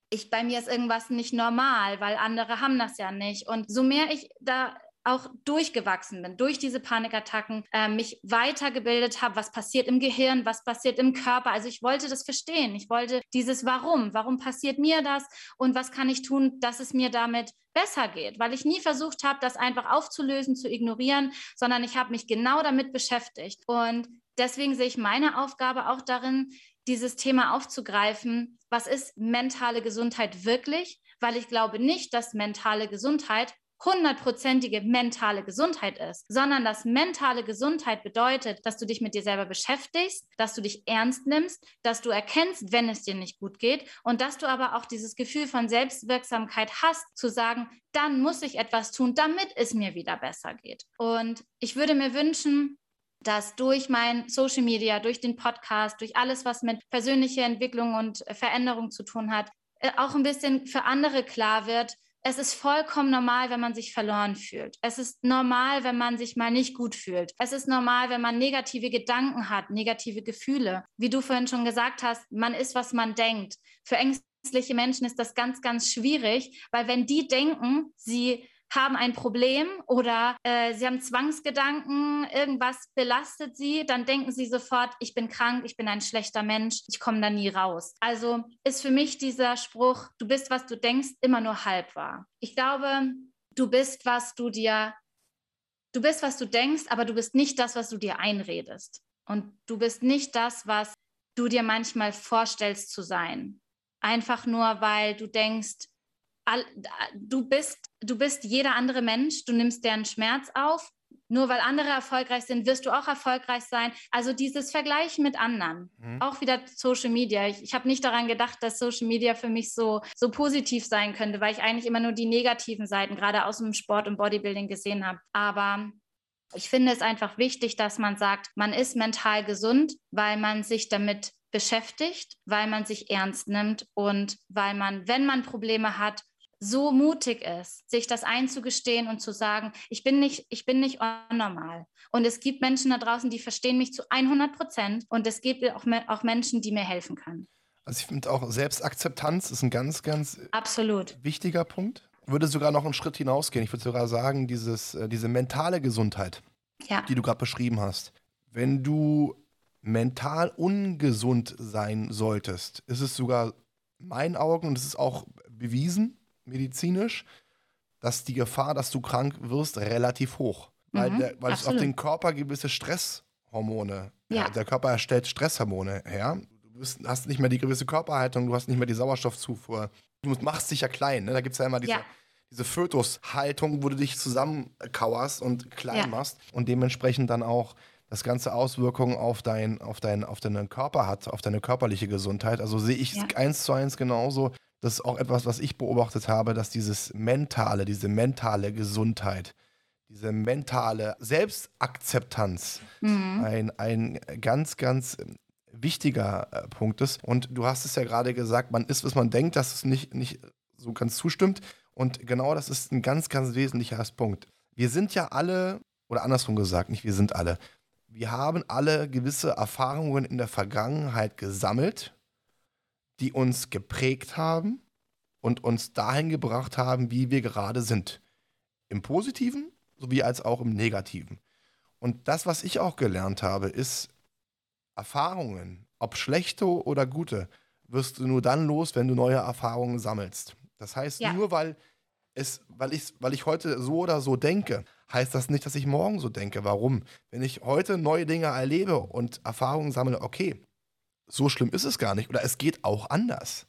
ich, bei mir ist irgendwas nicht normal, weil andere haben das ja nicht. Und so mehr ich da auch durchgewachsen bin, durch diese Panikattacken, äh, mich weitergebildet habe, was passiert im Gehirn, was passiert im Körper. Also ich wollte das verstehen. Ich wollte dieses Warum, warum passiert mir das und was kann ich tun, dass es mir damit besser geht, weil ich nie versucht habe, das einfach aufzulösen, zu ignorieren, sondern ich habe mich genau damit beschäftigt. Und deswegen sehe ich meine Aufgabe auch darin, dieses Thema aufzugreifen. Was ist mentale Gesundheit wirklich? Weil ich glaube nicht, dass mentale Gesundheit hundertprozentige mentale Gesundheit ist, sondern dass mentale Gesundheit bedeutet, dass du dich mit dir selber beschäftigst, dass du dich ernst nimmst, dass du erkennst, wenn es dir nicht gut geht und dass du aber auch dieses Gefühl von Selbstwirksamkeit hast, zu sagen, dann muss ich etwas tun, damit es mir wieder besser geht. Und ich würde mir wünschen, dass durch mein Social Media, durch den Podcast, durch alles, was mit persönlicher Entwicklung und Veränderung zu tun hat, äh, auch ein bisschen für andere klar wird, es ist vollkommen normal, wenn man sich verloren fühlt. Es ist normal, wenn man sich mal nicht gut fühlt. Es ist normal, wenn man negative Gedanken hat, negative Gefühle. Wie du vorhin schon gesagt hast, man ist, was man denkt. Für ängstliche Menschen ist das ganz, ganz schwierig, weil wenn die denken, sie haben ein Problem oder äh, sie haben Zwangsgedanken, irgendwas belastet sie, dann denken sie sofort, ich bin krank, ich bin ein schlechter Mensch, ich komme da nie raus. Also ist für mich dieser Spruch, du bist, was du denkst, immer nur halb wahr. Ich glaube, du bist, was du dir, du bist, was du denkst, aber du bist nicht das, was du dir einredest. Und du bist nicht das, was du dir manchmal vorstellst zu sein. Einfach nur, weil du denkst, all, du bist, du bist jeder andere Mensch, du nimmst deren Schmerz auf. Nur weil andere erfolgreich sind, wirst du auch erfolgreich sein. Also dieses Vergleichen mit anderen, mhm. auch wieder Social Media. Ich, ich habe nicht daran gedacht, dass Social Media für mich so, so positiv sein könnte, weil ich eigentlich immer nur die negativen Seiten, gerade aus dem Sport und Bodybuilding gesehen habe. Aber ich finde es einfach wichtig, dass man sagt, man ist mental gesund, weil man sich damit beschäftigt, weil man sich ernst nimmt und weil man, wenn man Probleme hat, so mutig ist, sich das einzugestehen und zu sagen, ich bin nicht, ich bin nicht normal. Und es gibt Menschen da draußen, die verstehen mich zu 100 Prozent und es gibt auch, auch Menschen, die mir helfen können. Also ich finde auch Selbstakzeptanz ist ein ganz, ganz Absolut. wichtiger Punkt. Ich würde sogar noch einen Schritt hinausgehen. Ich würde sogar sagen, dieses, äh, diese mentale Gesundheit, ja. die du gerade beschrieben hast. Wenn du mental ungesund sein solltest, ist es sogar in meinen Augen, und es ist auch bewiesen, medizinisch, dass die Gefahr, dass du krank wirst, relativ hoch. Weil, mhm, der, weil es auf den Körper gewisse Stresshormone, ja. der Körper erstellt Stresshormone her. Du bist, hast nicht mehr die gewisse Körperhaltung, du hast nicht mehr die Sauerstoffzufuhr. Du machst dich ja klein. Ne? Da gibt es ja immer diese, ja. diese Fötushaltung, wo du dich zusammenkauerst und klein ja. machst und dementsprechend dann auch das ganze Auswirkungen auf, dein, auf, dein, auf deinen Körper hat, auf deine körperliche Gesundheit. Also sehe ich es eins zu eins genauso das ist auch etwas, was ich beobachtet habe, dass dieses mentale, diese mentale Gesundheit, diese mentale Selbstakzeptanz mhm. ein, ein ganz, ganz wichtiger äh, Punkt ist. Und du hast es ja gerade gesagt, man ist, was man denkt, dass es nicht, nicht so ganz zustimmt. Und genau das ist ein ganz, ganz wesentlicher Punkt. Wir sind ja alle, oder andersrum gesagt, nicht wir sind alle, wir haben alle gewisse Erfahrungen in der Vergangenheit gesammelt die uns geprägt haben und uns dahin gebracht haben, wie wir gerade sind. Im positiven sowie als auch im negativen. Und das, was ich auch gelernt habe, ist Erfahrungen, ob schlechte oder gute, wirst du nur dann los, wenn du neue Erfahrungen sammelst. Das heißt, ja. nur weil es, weil ich, weil ich heute so oder so denke, heißt das nicht, dass ich morgen so denke. Warum? Wenn ich heute neue Dinge erlebe und Erfahrungen sammle, okay, so schlimm ist es gar nicht oder es geht auch anders.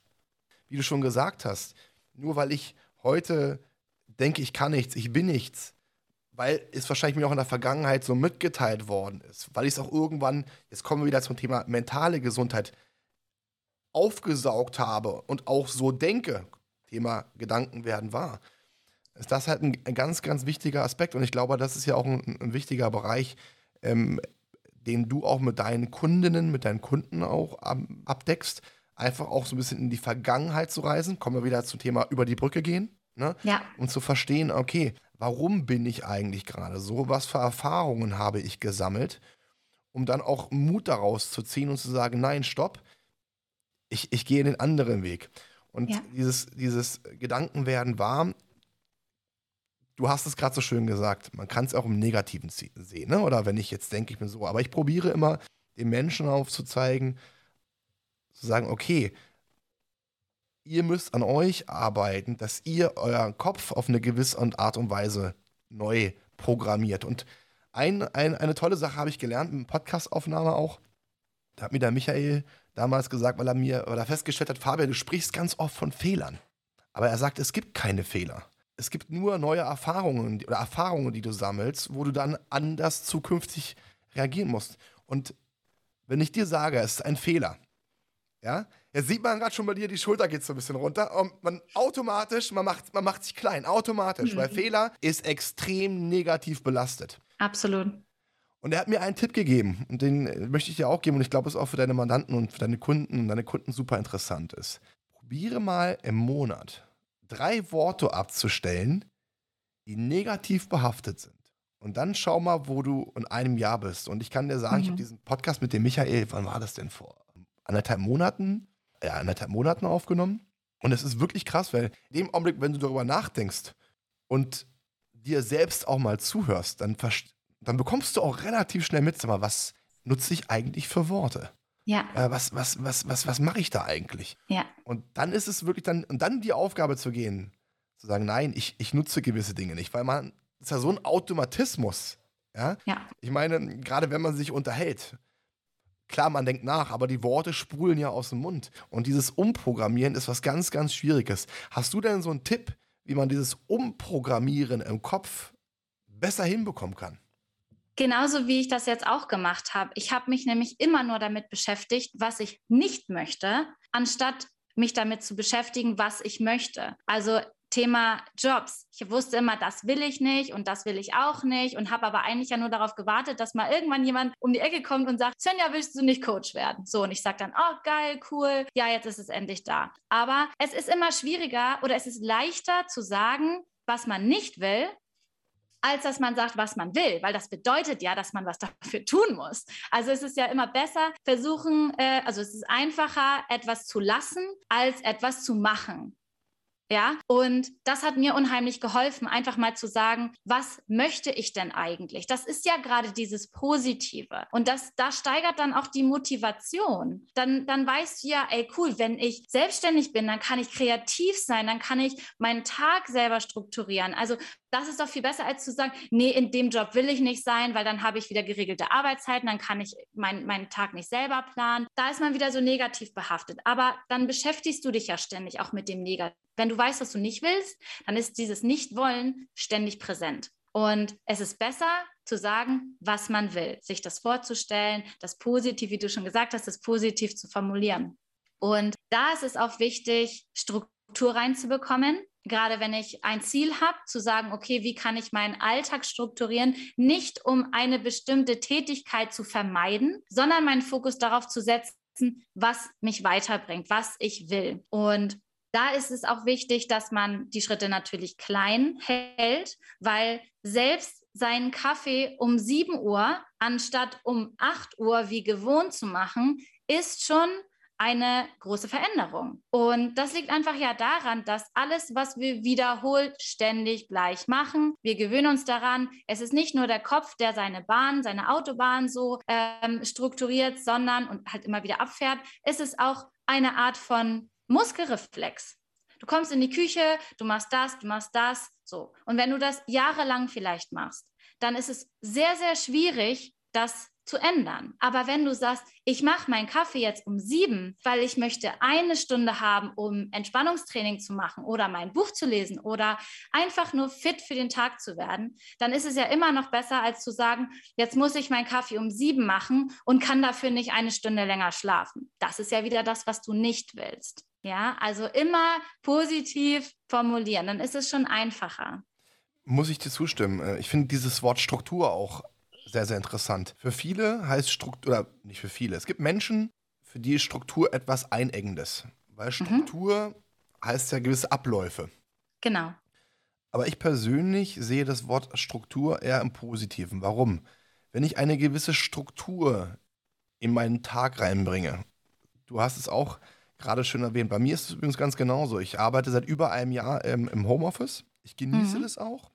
Wie du schon gesagt hast, nur weil ich heute denke, ich kann nichts, ich bin nichts, weil es wahrscheinlich mir auch in der Vergangenheit so mitgeteilt worden ist, weil ich es auch irgendwann, jetzt kommen wir wieder zum Thema mentale Gesundheit, aufgesaugt habe und auch so denke, Thema Gedanken werden wahr, ist das halt ein, ganz, ganz wichtiger Aspekt und ich glaube, das ist ja auch ein, ein wichtiger Bereich, ähm, den du auch mit deinen Kundinnen, mit deinen Kunden auch abdeckst, einfach auch so ein bisschen in die Vergangenheit zu reisen. Kommen wir wieder zum Thema über die Brücke gehen. Ne? Ja. Und zu verstehen, okay, warum bin ich eigentlich gerade so? Was für Erfahrungen habe ich gesammelt? Um dann auch Mut daraus zu ziehen und zu sagen, nein, stopp, ich, ich gehe den anderen Weg. Und ja. dieses, dieses Gedanken werden warm du hast es gerade so schön gesagt, man kann es auch im Negativen sehen, ne? oder wenn ich jetzt denke, ich bin so. Aber ich probiere immer, den Menschen aufzuzeigen, zu sagen, okay, ihr müsst an euch arbeiten, dass ihr euren Kopf auf eine gewisse Art und Weise neu programmiert. Und ein, ein, eine tolle Sache habe ich gelernt, in Podcastaufnahme auch. Da hat mir der Michael damals gesagt, weil er mir oder festgestellt hat, Fabian, du sprichst ganz oft von Fehlern. Aber er sagt, es gibt keine Fehler. Es gibt nur neue Erfahrungen oder Erfahrungen, die du sammelst, wo du dann anders zukünftig reagieren musst. Und wenn ich dir sage, es ist ein Fehler, ja, jetzt sieht man gerade schon bei dir, die Schulter geht so ein bisschen runter und man automatisch, man macht, man macht sich klein, automatisch, mhm. weil Fehler ist extrem negativ belastet. Absolut. Und er hat mir einen Tipp gegeben und den möchte ich dir auch geben und ich glaube, es auch für deine Mandanten und für deine Kunden und deine Kunden super interessant ist. Probiere mal im Monat drei Worte abzustellen, die negativ behaftet sind. Und dann schau mal, wo du in einem Jahr bist. Und ich kann dir sagen, mhm. ich habe diesen Podcast mit dem Michael, wann war das denn vor? Anderthalb Monaten? Ja, anderthalb Monaten aufgenommen. Und es ist wirklich krass, weil in dem Augenblick, wenn du darüber nachdenkst und dir selbst auch mal zuhörst, dann, dann bekommst du auch relativ schnell mit, sag mal, was nutze ich eigentlich für Worte? Ja. Äh, was was, was, was, was mache ich da eigentlich? Ja. Und dann ist es wirklich dann, und dann die Aufgabe zu gehen, zu sagen, nein, ich, ich nutze gewisse Dinge nicht, weil man, das ist ja so ein Automatismus. Ja. ja. Ich meine, gerade wenn man sich unterhält, klar, man denkt nach, aber die Worte sprudeln ja aus dem Mund. Und dieses Umprogrammieren ist was ganz, ganz Schwieriges. Hast du denn so einen Tipp, wie man dieses Umprogrammieren im Kopf besser hinbekommen kann? Genauso wie ich das jetzt auch gemacht habe. Ich habe mich nämlich immer nur damit beschäftigt, was ich nicht möchte, anstatt mich damit zu beschäftigen, was ich möchte. Also Thema Jobs. Ich wusste immer, das will ich nicht und das will ich auch nicht und habe aber eigentlich ja nur darauf gewartet, dass mal irgendwann jemand um die Ecke kommt und sagt, Svenja, willst du nicht Coach werden? So, und ich sage dann, oh, geil, cool, ja, jetzt ist es endlich da. Aber es ist immer schwieriger oder es ist leichter zu sagen, was man nicht will, als dass man sagt, was man will, weil das bedeutet ja, dass man was dafür tun muss. Also es ist ja immer besser, versuchen, äh, also es ist einfacher, etwas zu lassen, als etwas zu machen. Ja, und das hat mir unheimlich geholfen, einfach mal zu sagen, was möchte ich denn eigentlich? Das ist ja gerade dieses Positive. Und das, da steigert dann auch die Motivation. Dann, dann weißt du ja, ey, cool, wenn ich selbstständig bin, dann kann ich kreativ sein, dann kann ich meinen Tag selber strukturieren. Also das ist doch viel besser, als zu sagen, nee, in dem Job will ich nicht sein, weil dann habe ich wieder geregelte Arbeitszeiten, dann kann ich mein, meinen Tag nicht selber planen. Da ist man wieder so negativ behaftet. Aber dann beschäftigst du dich ja ständig auch mit dem Negativ. Wenn du weißt, was du nicht willst, dann ist dieses Nicht-Wollen ständig präsent. Und es ist besser zu sagen, was man will, sich das vorzustellen, das positiv, wie du schon gesagt hast, das positiv zu formulieren. Und da ist es auch wichtig, Struktur reinzubekommen gerade wenn ich ein Ziel habe, zu sagen, okay, wie kann ich meinen Alltag strukturieren, nicht um eine bestimmte Tätigkeit zu vermeiden, sondern meinen Fokus darauf zu setzen, was mich weiterbringt, was ich will. Und da ist es auch wichtig, dass man die Schritte natürlich klein hält, weil selbst seinen Kaffee um 7 Uhr anstatt um 8 Uhr wie gewohnt zu machen, ist schon eine große Veränderung. Und das liegt einfach ja daran, dass alles, was wir wiederholt ständig gleich machen, wir gewöhnen uns daran. Es ist nicht nur der Kopf, der seine Bahn, seine Autobahn so ähm, strukturiert, sondern und halt immer wieder abfährt. Es ist auch eine Art von Muskelreflex. Du kommst in die Küche, du machst das, du machst das, so. Und wenn du das jahrelang vielleicht machst, dann ist es sehr, sehr schwierig, das zu ändern. Aber wenn du sagst, ich mache meinen Kaffee jetzt um sieben, weil ich möchte eine Stunde haben, um Entspannungstraining zu machen oder mein Buch zu lesen oder einfach nur fit für den Tag zu werden, dann ist es ja immer noch besser, als zu sagen, jetzt muss ich meinen Kaffee um sieben machen und kann dafür nicht eine Stunde länger schlafen. Das ist ja wieder das, was du nicht willst. Ja, also immer positiv formulieren, dann ist es schon einfacher. Muss ich dir zustimmen. Äh, ich finde dieses Wort Struktur auch sehr, sehr interessant. Für viele heißt Struktur, oder nicht für viele, es gibt Menschen, für die ist Struktur etwas Einengendes. Weil mhm. Struktur mhm. heißt ja gewisse Abläufe. Genau. Aber ich persönlich sehe das Wort Struktur eher im Positiven. Warum? Wenn ich eine gewisse Struktur in meinen Tag reinbringe, du hast es auch gerade schön erwähnt, bei mir ist es übrigens ganz genauso. Ich arbeite seit über einem Jahr ähm, im Homeoffice. Ich genieße mhm. das auch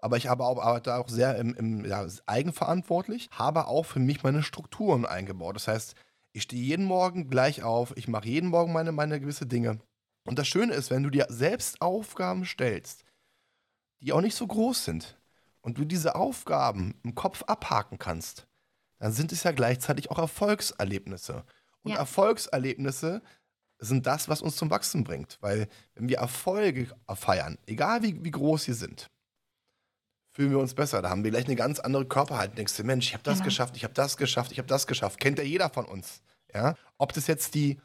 aber ich habe auch, arbeite auch sehr im, im ja, eigenverantwortlich, habe auch für mich meine Strukturen eingebaut. Das heißt, ich stehe jeden Morgen gleich auf, ich mache jeden Morgen meine, meine gewisse Dinge. Und das Schöne ist, wenn du dir selbst Aufgaben stellst, die auch nicht so groß sind, und du diese Aufgaben im Kopf abhaken kannst, dann sind es ja gleichzeitig auch Erfolgserlebnisse. Und ja. Erfolgserlebnisse sind das, was uns zum Wachsen bringt. Weil wenn wir Erfolge feiern, egal wie, wie groß sie sind, fühlen wir uns besser. Da haben wir gleich eine ganz andere Körperhaltung. Denkst du, Mensch, ich habe das genau. geschafft, ich habe das geschafft, ich habe das geschafft. Kennt ja jeder von uns. Ja? Ob das jetzt die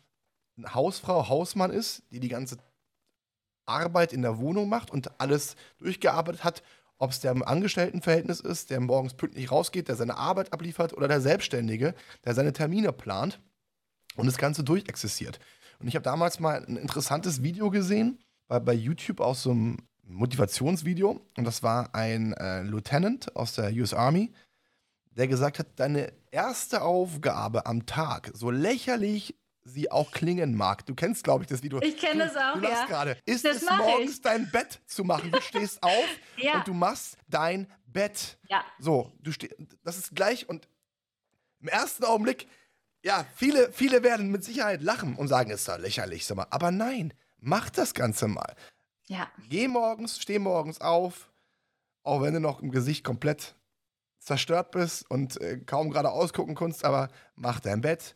Hausfrau, Hausmann ist, die die ganze Arbeit in der Wohnung macht und alles durchgearbeitet hat, ob es der im Angestelltenverhältnis ist, der morgens pünktlich rausgeht, der seine Arbeit abliefert, oder der Selbstständige, der seine Termine plant und das Ganze durchexistiert. Und ich habe damals mal ein interessantes Video gesehen, bei, bei YouTube aus so einem Motivationsvideo. Und das war ein äh, Lieutenant aus der US Army, der gesagt hat, deine erste Aufgabe am Tag, so lächerlich sie auch klingen mag. Du kennst, glaube ich, das Video. Ich kenne es auch, du ja. gerade. Ist das es morgens ich. dein Bett zu machen? Du stehst auf ja. und du machst dein Bett. Ja. So, du stehst, das ist gleich und im ersten Augenblick, ja, viele, viele werden mit Sicherheit lachen und sagen, ist doch lächerlich, sag mal. Aber nein, mach das Ganze mal. Ja. Geh morgens, steh morgens auf, auch wenn du noch im Gesicht komplett zerstört bist und äh, kaum gerade ausgucken kannst, aber mach dein Bett,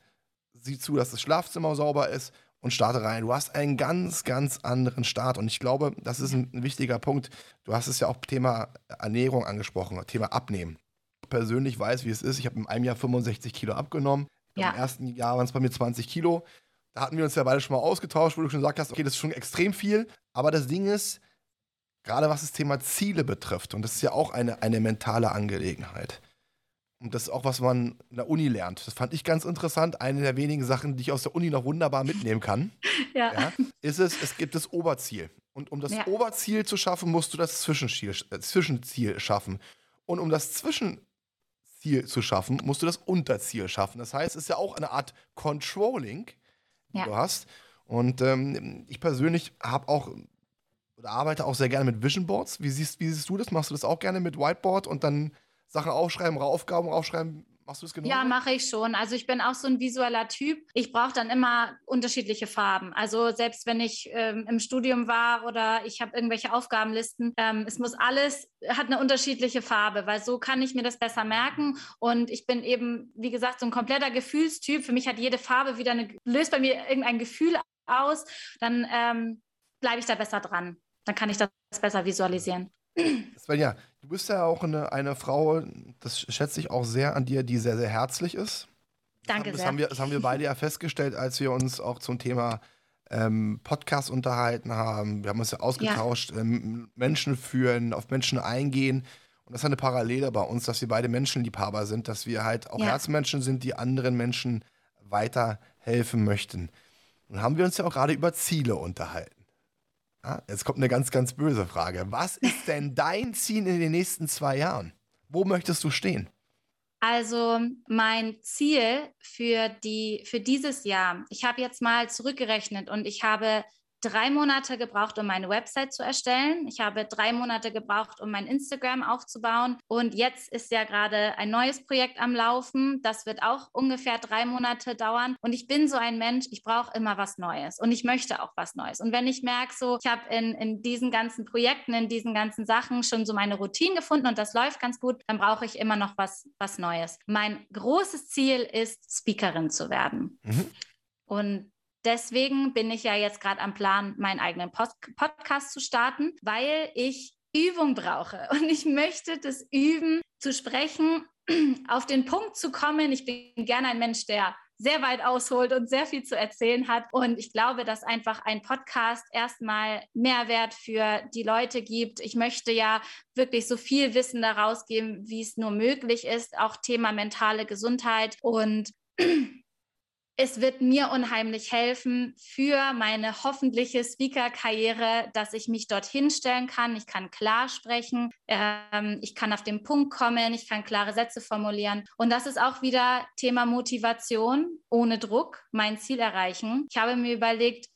sieh zu, dass das Schlafzimmer sauber ist und starte rein. Du hast einen ganz, ganz anderen Start. Und ich glaube, das ist ein, ein wichtiger Punkt. Du hast es ja auch Thema Ernährung angesprochen, Thema Abnehmen. Ich persönlich weiß, wie es ist. Ich habe in einem Jahr 65 Kilo abgenommen. Ja. Im ersten Jahr waren es bei mir 20 Kilo. Da hatten wir uns ja beide schon mal ausgetauscht, wo du schon gesagt hast, okay, das ist schon extrem viel. Aber das Ding ist, gerade was das Thema Ziele betrifft, und das ist ja auch eine, eine mentale Angelegenheit. Und das ist auch, was man in der Uni lernt. Das fand ich ganz interessant. Eine der wenigen Sachen, die ich aus der Uni noch wunderbar mitnehmen kann, ja. Ja, ist es, es gibt das Oberziel. Und um das ja. Oberziel zu schaffen, musst du das Zwischenziel, äh, Zwischenziel schaffen. Und um das Zwischenziel zu schaffen, musst du das Unterziel schaffen. Das heißt, es ist ja auch eine Art Controlling, die du hast. Und ähm, ich persönlich habe auch oder arbeite auch sehr gerne mit Vision Boards. Wie siehst, wie siehst du das? Machst du das auch gerne mit Whiteboard und dann Sachen aufschreiben, Aufgaben aufschreiben? Machst du das genau? Ja, mache ich schon. Also ich bin auch so ein visueller Typ. Ich brauche dann immer unterschiedliche Farben. Also selbst wenn ich ähm, im Studium war oder ich habe irgendwelche Aufgabenlisten, ähm, es muss alles, hat eine unterschiedliche Farbe, weil so kann ich mir das besser merken. Und ich bin eben, wie gesagt, so ein kompletter Gefühlstyp. Für mich hat jede Farbe wieder eine, löst bei mir irgendein Gefühl aus. Dann ähm, bleibe ich da besser dran. Dann kann ich das besser visualisieren. Svenja, du bist ja auch eine, eine Frau, das schätze ich auch sehr an dir, die sehr, sehr herzlich ist. Danke das sehr. Haben wir, das haben wir beide ja festgestellt, als wir uns auch zum Thema ähm, Podcast unterhalten haben. Wir haben uns ja ausgetauscht, ja. Ähm, Menschen führen, auf Menschen eingehen. Und das ist eine Parallele bei uns, dass wir beide Menschenliebhaber sind, dass wir halt auch ja. Herzmenschen sind, die anderen Menschen weiterhelfen möchten. Nun haben wir uns ja auch gerade über Ziele unterhalten. Ah, jetzt kommt eine ganz, ganz böse Frage. Was ist denn dein Ziel in den nächsten zwei Jahren? Wo möchtest du stehen? Also mein Ziel für, die, für dieses Jahr, ich habe jetzt mal zurückgerechnet und ich habe drei Monate gebraucht, um meine Website zu erstellen. Ich habe drei Monate gebraucht, um mein Instagram aufzubauen. Und jetzt ist ja gerade ein neues Projekt am Laufen. Das wird auch ungefähr drei Monate dauern. Und ich bin so ein Mensch, ich brauche immer was Neues und ich möchte auch was Neues. Und wenn ich merke, so, ich habe in, in diesen ganzen Projekten, in diesen ganzen Sachen schon so meine Routine gefunden und das läuft ganz gut, dann brauche ich immer noch was, was Neues. Mein großes Ziel ist, Speakerin zu werden. Mhm. Und deswegen bin ich ja jetzt gerade am Plan, meinen eigenen Post Podcast zu starten, weil ich Übung brauche. Und ich möchte das üben, zu sprechen, auf den Punkt zu kommen. Ich bin gerne ein Mensch, der sehr weit ausholt und sehr viel zu erzählen hat. Und ich glaube, dass einfach ein Podcast erstmal Mehrwert für die Leute gibt. Ich möchte ja wirklich so viel Wissen daraus geben, wie es nur möglich ist, auch Thema mentale Gesundheit. Und es wird mir unheimlich helfen für meine hoffentliche Speaker-Karriere, dass ich mich dorthin stellen kann. Ich kann klar sprechen, ähm, ich kann auf den Punkt kommen, ich kann klare Sätze formulieren. Und das ist auch wieder Thema Motivation, ohne Druck, mein Ziel erreichen. Ich habe mir überlegt,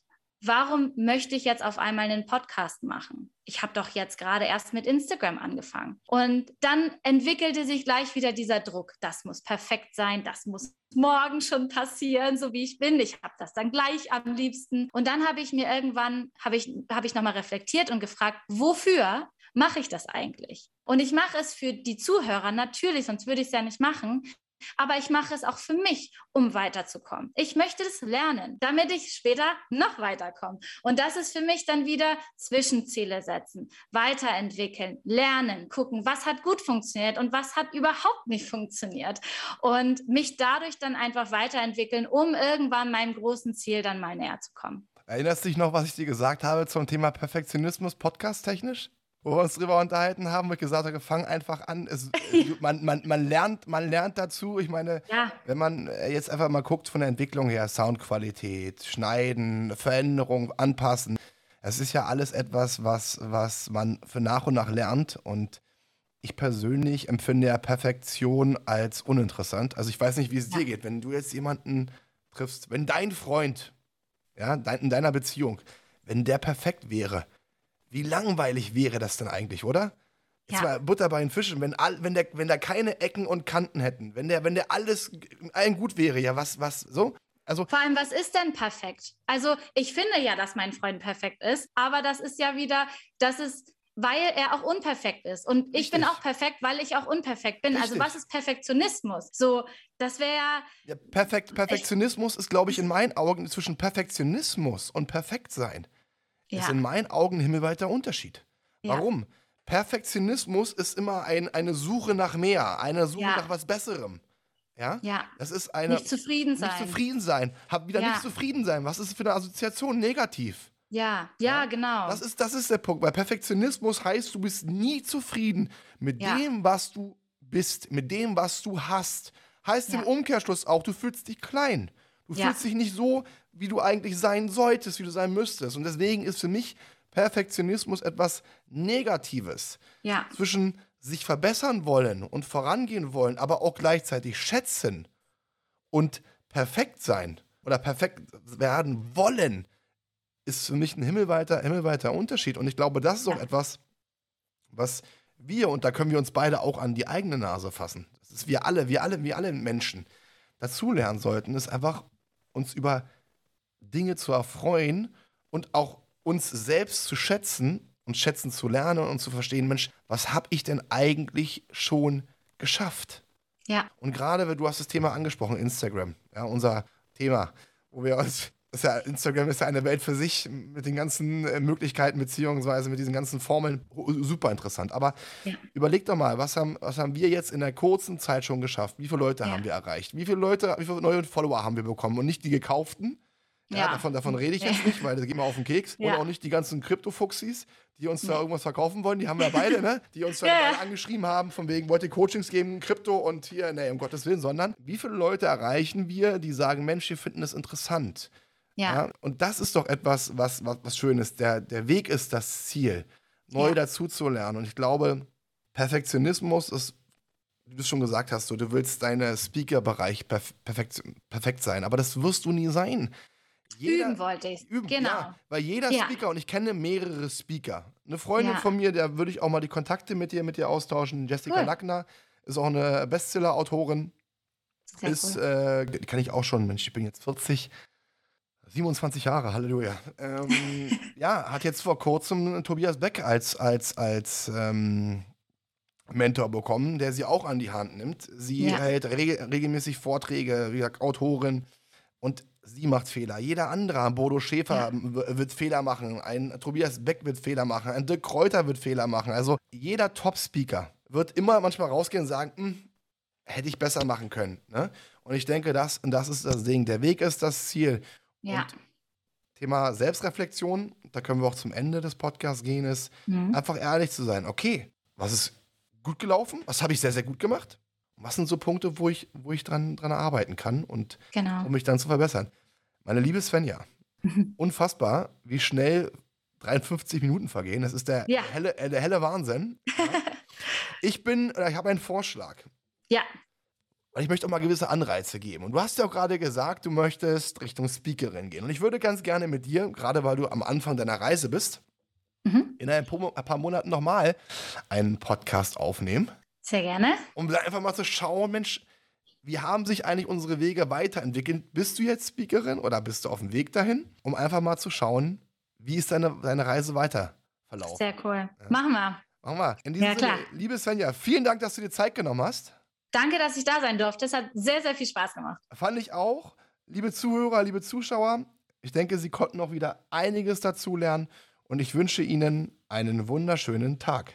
warum möchte ich jetzt auf einmal einen Podcast machen? Ich habe doch jetzt gerade erst mit Instagram angefangen. Und dann entwickelte sich gleich wieder dieser Druck. Das muss perfekt sein, das muss morgen schon passieren, so wie ich bin. Ich habe das dann gleich am liebsten. Und dann habe ich mir irgendwann, habe ich, hab ich nochmal reflektiert und gefragt, wofür mache ich das eigentlich? Und ich mache es für die Zuhörer natürlich, sonst würde ich es ja nicht machen. Aber ich mache es auch für mich, um weiterzukommen. Ich möchte es lernen, damit ich später noch weiterkomme. Und das ist für mich dann wieder Zwischenziele setzen, weiterentwickeln, lernen, gucken, was hat gut funktioniert und was hat überhaupt nicht funktioniert. Und mich dadurch dann einfach weiterentwickeln, um irgendwann meinem großen Ziel dann mal näher zu kommen. Erinnerst du dich noch, was ich dir gesagt habe zum Thema Perfektionismus podcast-technisch? Wo wir uns drüber unterhalten haben, wo ich gesagt habe, fang einfach an. Es, man, man, man, lernt, man lernt dazu. Ich meine, ja. wenn man jetzt einfach mal guckt von der Entwicklung her, Soundqualität, Schneiden, Veränderung, Anpassen, es ist ja alles etwas, was, was man für nach und nach lernt. Und ich persönlich empfinde ja Perfektion als uninteressant. Also ich weiß nicht, wie es ja. dir geht. Wenn du jetzt jemanden triffst, wenn dein Freund, ja, in deiner Beziehung, wenn der perfekt wäre, wie langweilig wäre das denn eigentlich, oder? Jetzt ja. mal Butter bei den Fischen, wenn, all, wenn, der, wenn da keine Ecken und Kanten hätten, wenn der, wenn der alles allen gut wäre, ja, was, was, so? Also, Vor allem, was ist denn perfekt? Also, ich finde ja, dass mein Freund perfekt ist, aber das ist ja wieder, das ist, weil er auch unperfekt ist. Und ich Richtig. bin auch perfekt, weil ich auch unperfekt bin. Also, Richtig. Also, was ist Perfektionismus? So, das wäre. Ja, Perfekt, Perfektionismus ist, glaube ich, in meinen Augen zwischen Perfektionismus und Perfektsein ja. ist in meinen Augen ein himmelweiter Unterschied. Ja. Warum? Perfektionismus ist immer ein, eine Suche nach mehr, eine Suche ja. nach was Besserem. Ja? ja. Das ist eine. Nicht zufrieden sein. Nicht zufrieden sein. Hab wieder nicht zufrieden sein. Was ist für eine Assoziation? Negativ. Ja, ja, ja, genau. Das ist, das ist der Punkt. Weil Perfektionismus heißt, du bist nie zufrieden mit dem, was du bist, mit dem, was du hast. Heißt im Umkehrschluss auch, du fühlst dich klein. Du fühlst dich nicht so, wie du eigentlich sein solltest, wie du sein müsstest. Und deswegen ist für mich Perfektionismus etwas Negatives. Ja. Zwischen sich verbessern wollen und vorangehen wollen, aber auch gleichzeitig schätzen und perfekt sein oder perfekt werden wollen, ist für mich ein himmelweiter, himmelweiter Unterschied. Und ich glaube, das ist auch ja. etwas, was wir, und da können wir uns beide auch an die eigene Nase fassen, das ist wir alle, wir alle, wir alle Menschen dazulernen sollten, ist einfach uns über Dinge zu erfreuen und auch uns selbst zu schätzen und schätzen zu lernen und zu verstehen, Mensch, was habe ich denn eigentlich schon geschafft? Ja. Und gerade, du hast das Thema angesprochen, Instagram, ja, unser Thema, wo wir uns, ist ja, Instagram ist ja eine Welt für sich mit den ganzen äh, Möglichkeiten beziehungsweise mit diesen ganzen Formeln, super interessant. Aber ja. überleg doch mal, was haben, was haben wir jetzt in der kurzen Zeit schon geschafft? Wie viele Leute ja. haben wir erreicht? Wie viele Leute, wie viele neue Follower haben wir bekommen? Und nicht die gekauften, ja, ja. Davon, davon rede ich jetzt nicht, weil das geht mir auf den Keks. Ja. Und auch nicht die ganzen Krypto-Fuchsis, die uns da irgendwas verkaufen wollen. Die haben wir beide, ne? Die uns da ja. angeschrieben haben, von wegen, wollt ihr Coachings geben, Krypto und hier, ne, um Gottes Willen, sondern wie viele Leute erreichen wir, die sagen, Mensch, wir finden das interessant. Ja. Und das ist doch etwas, was, was, was Schönes. Der, der Weg ist das Ziel, neu ja. dazu zu lernen. Und ich glaube, Perfektionismus ist, wie du schon gesagt hast, so, du willst deinen Speaker-Bereich perf perfekt, perfekt sein, aber das wirst du nie sein. Jeder, üben wollte ich. Üben, genau. Ja, weil jeder ja. Speaker, und ich kenne mehrere Speaker. Eine Freundin ja. von mir, der würde ich auch mal die Kontakte mit dir, mit dir austauschen. Jessica cool. Lackner ist auch eine Bestseller-Autorin. Ist, cool. äh, die kann ich auch schon, Mensch, ich bin jetzt 40. 27 Jahre, Halleluja. Ähm, ja, hat jetzt vor kurzem Tobias Beck als, als, als ähm, Mentor bekommen, der sie auch an die Hand nimmt. Sie hält reg regelmäßig Vorträge, wie gesagt, Autorin. Und sie macht Fehler. Jeder andere, Bodo Schäfer ja. wird Fehler machen, ein Tobias Beck wird Fehler machen, ein Dirk Kräuter wird Fehler machen. Also jeder Top-Speaker wird immer manchmal rausgehen und sagen, hm, hätte ich besser machen können. Ne? Und ich denke, das, und das ist das Ding. Der Weg ist das Ziel. Ja. Und Thema Selbstreflexion, da können wir auch zum Ende des Podcasts gehen, ist mhm. einfach ehrlich zu sein. Okay, was ist gut gelaufen? Was habe ich sehr, sehr gut gemacht? Was sind so Punkte, wo ich, wo ich dran, dran arbeiten kann und genau. um mich dann zu verbessern. Meine liebe Svenja, unfassbar, wie schnell 53 Minuten vergehen. Das ist der, ja. helle, äh, der helle Wahnsinn. ich bin, ich habe einen Vorschlag. Ja. Weil ich möchte auch mal gewisse Anreize geben. Und du hast ja auch gerade gesagt, du möchtest Richtung Speakerin gehen. Und ich würde ganz gerne mit dir, gerade weil du am Anfang deiner Reise bist, mhm. in ein paar Monaten nochmal einen Podcast aufnehmen. Sehr gerne. Um einfach mal zu schauen, Mensch, wie haben sich eigentlich unsere Wege weiterentwickelt? Bist du jetzt Speakerin oder bist du auf dem Weg dahin? Um einfach mal zu schauen, wie ist deine, deine Reise weiter verlaufen? Sehr cool. Ja. Machen wir. Machen wir. In diesem ja, Sinne, liebe Svenja, vielen Dank, dass du dir Zeit genommen hast. Danke, dass ich da sein durfte. Es hat sehr, sehr viel Spaß gemacht. Fand ich auch. Liebe Zuhörer, liebe Zuschauer, ich denke, Sie konnten noch wieder einiges dazulernen und ich wünsche Ihnen einen wunderschönen Tag.